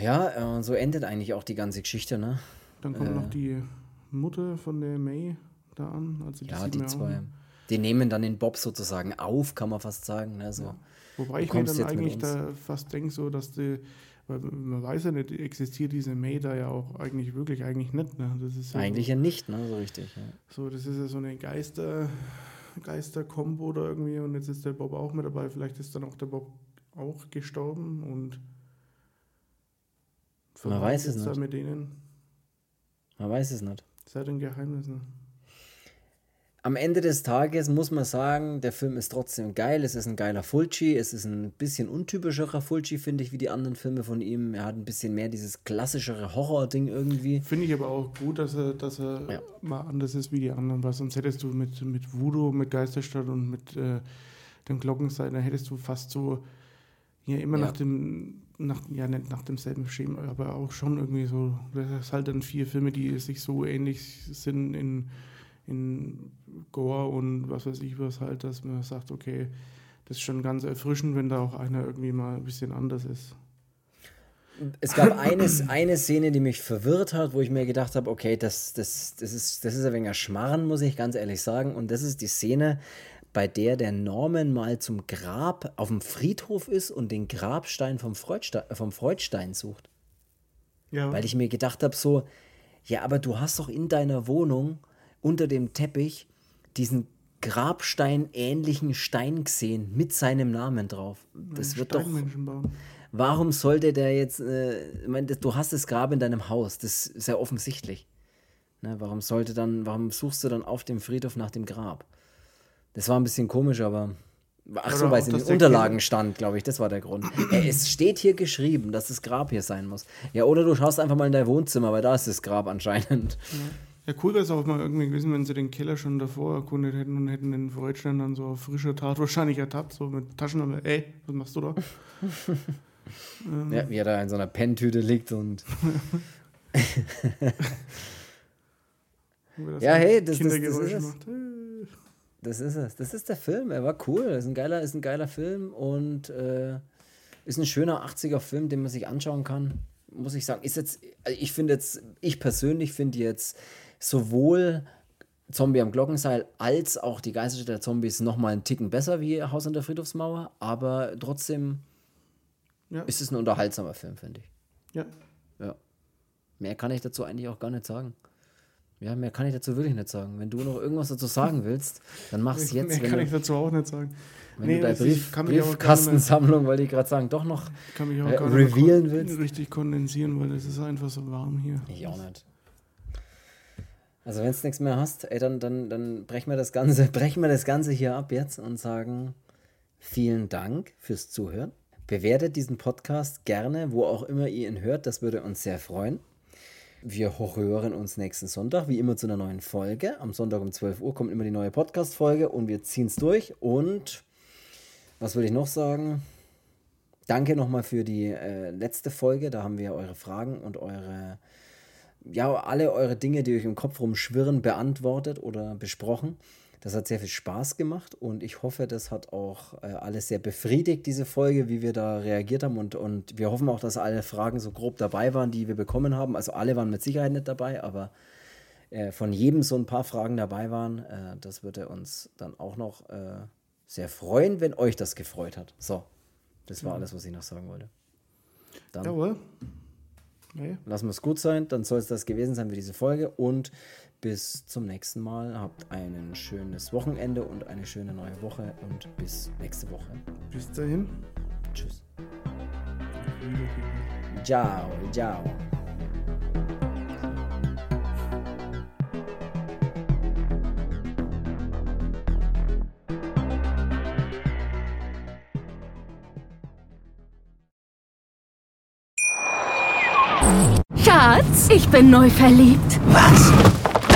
Ja, ja äh, so endet eigentlich auch die ganze Geschichte, ne? Dann kommt äh, noch die Mutter von der May da an. Also die ja, die zwei. Die nehmen dann den Bob sozusagen auf, kann man fast sagen. Ne? So, ja. Wobei ich mir dann eigentlich da fast denke, so, dass die, weil man weiß ja nicht, existiert diese May da ja auch eigentlich wirklich eigentlich nicht. Ne? Das ist ja eigentlich so, ja nicht, ne? so richtig. Ja. So, das ist ja so eine Geister, Geister-Kombo oder irgendwie und jetzt ist der Bob auch mit dabei. Vielleicht ist dann auch der Bob auch gestorben und man weiß es nicht. mit denen. Man weiß es nicht. Das ist ein Geheimnis. Ne? Am Ende des Tages muss man sagen, der Film ist trotzdem geil. Es ist ein geiler Fulci. Es ist ein bisschen untypischerer Fulci, finde ich, wie die anderen Filme von ihm. Er hat ein bisschen mehr dieses klassischere Horror-Ding irgendwie. Finde ich aber auch gut, dass er, dass er ja. mal anders ist wie die anderen, weil sonst hättest du mit, mit Voodoo, mit Geisterstadt und mit äh, dem Glockenseil, hättest du fast so ja immer ja. nach dem nach, ja, nicht nach demselben Schema, aber auch schon irgendwie so, das ist halt dann vier Filme, die sich so ähnlich sind in, in Gore und was weiß ich was halt, dass man sagt, okay, das ist schon ganz erfrischend, wenn da auch einer irgendwie mal ein bisschen anders ist. Es gab eine, eine Szene, die mich verwirrt hat, wo ich mir gedacht habe, okay, das, das, das, ist, das ist ein wenig Schmarren, muss ich ganz ehrlich sagen. Und das ist die Szene, bei der der Norman mal zum Grab auf dem Friedhof ist und den Grabstein vom Freudstein, vom Freudstein sucht. Ja. Weil ich mir gedacht habe, so, ja, aber du hast doch in deiner Wohnung unter dem Teppich diesen Grabstein ähnlichen Stein gesehen mit seinem Namen drauf. Das wird doch. Warum sollte der jetzt, äh, ich meine, du hast das Grab in deinem Haus, das ist ja offensichtlich. Ne, warum sollte dann, warum suchst du dann auf dem Friedhof nach dem Grab? Das war ein bisschen komisch, aber. Ach so, weil es in den Unterlagen stand, glaube ich, das war der Grund. es steht hier geschrieben, dass das Grab hier sein muss. Ja, oder du schaust einfach mal in dein Wohnzimmer, weil da ist das Grab anscheinend. Ja. Ja, cool wäre es auch mal irgendwie gewesen, wenn sie den Keller schon davor erkundet hätten und hätten den Freudstein dann so auf frischer Tat wahrscheinlich ertappt, so mit Taschenlampe. Ey, was machst du da? ähm. Ja, wie er da in so einer Penntüte liegt und. ja, hey, das, das, das, ist es. Das ist es. Das ist der Film. Er war cool. Ist ein geiler, ist ein geiler Film und äh, ist ein schöner 80er-Film, den man sich anschauen kann. Muss ich sagen. Ist jetzt, also ich finde jetzt, ich persönlich finde jetzt sowohl Zombie am Glockenseil als auch die Geisterstätte der Zombies noch mal einen Ticken besser wie Haus an der Friedhofsmauer, aber trotzdem ja. ist es ein unterhaltsamer Film, finde ich. Ja. Ja. Mehr kann ich dazu eigentlich auch gar nicht sagen. Ja, mehr kann ich dazu wirklich nicht sagen. Wenn du noch irgendwas dazu sagen willst, dann mach es jetzt. Mehr kann du, ich dazu auch nicht sagen. Wenn nee, du deine Brief, Briefkastensammlung, wollte ich gerade sagen, doch noch kann mich auch äh, revealen willst. Richtig kondensieren, weil es ist einfach so warm hier. Ich auch nicht. Also wenn es nichts mehr hast, ey, dann, dann, dann brechen wir das Ganze, brechen wir das Ganze hier ab jetzt und sagen vielen Dank fürs Zuhören. Bewertet diesen Podcast gerne, wo auch immer ihr ihn hört, das würde uns sehr freuen. Wir hören uns nächsten Sonntag, wie immer, zu einer neuen Folge. Am Sonntag um 12 Uhr kommt immer die neue Podcast-Folge und wir ziehen es durch. Und was will ich noch sagen? Danke nochmal für die äh, letzte Folge. Da haben wir eure Fragen und eure ja, alle eure Dinge, die euch im Kopf rumschwirren, beantwortet oder besprochen. Das hat sehr viel Spaß gemacht und ich hoffe, das hat auch äh, alles sehr befriedigt, diese Folge, wie wir da reagiert haben. Und, und wir hoffen auch, dass alle Fragen so grob dabei waren, die wir bekommen haben. Also alle waren mit Sicherheit nicht dabei, aber äh, von jedem so ein paar Fragen dabei waren. Äh, das würde uns dann auch noch äh, sehr freuen, wenn euch das gefreut hat. So, das war ja. alles, was ich noch sagen wollte. Dann. Jawohl. Nee. Lassen wir es gut sein, dann soll es das gewesen sein für diese Folge und bis zum nächsten Mal. Habt ein schönes Wochenende und eine schöne neue Woche und bis nächste Woche. Bis dahin. Tschüss. Ciao, ciao. Schatz, ich bin neu verliebt. Was?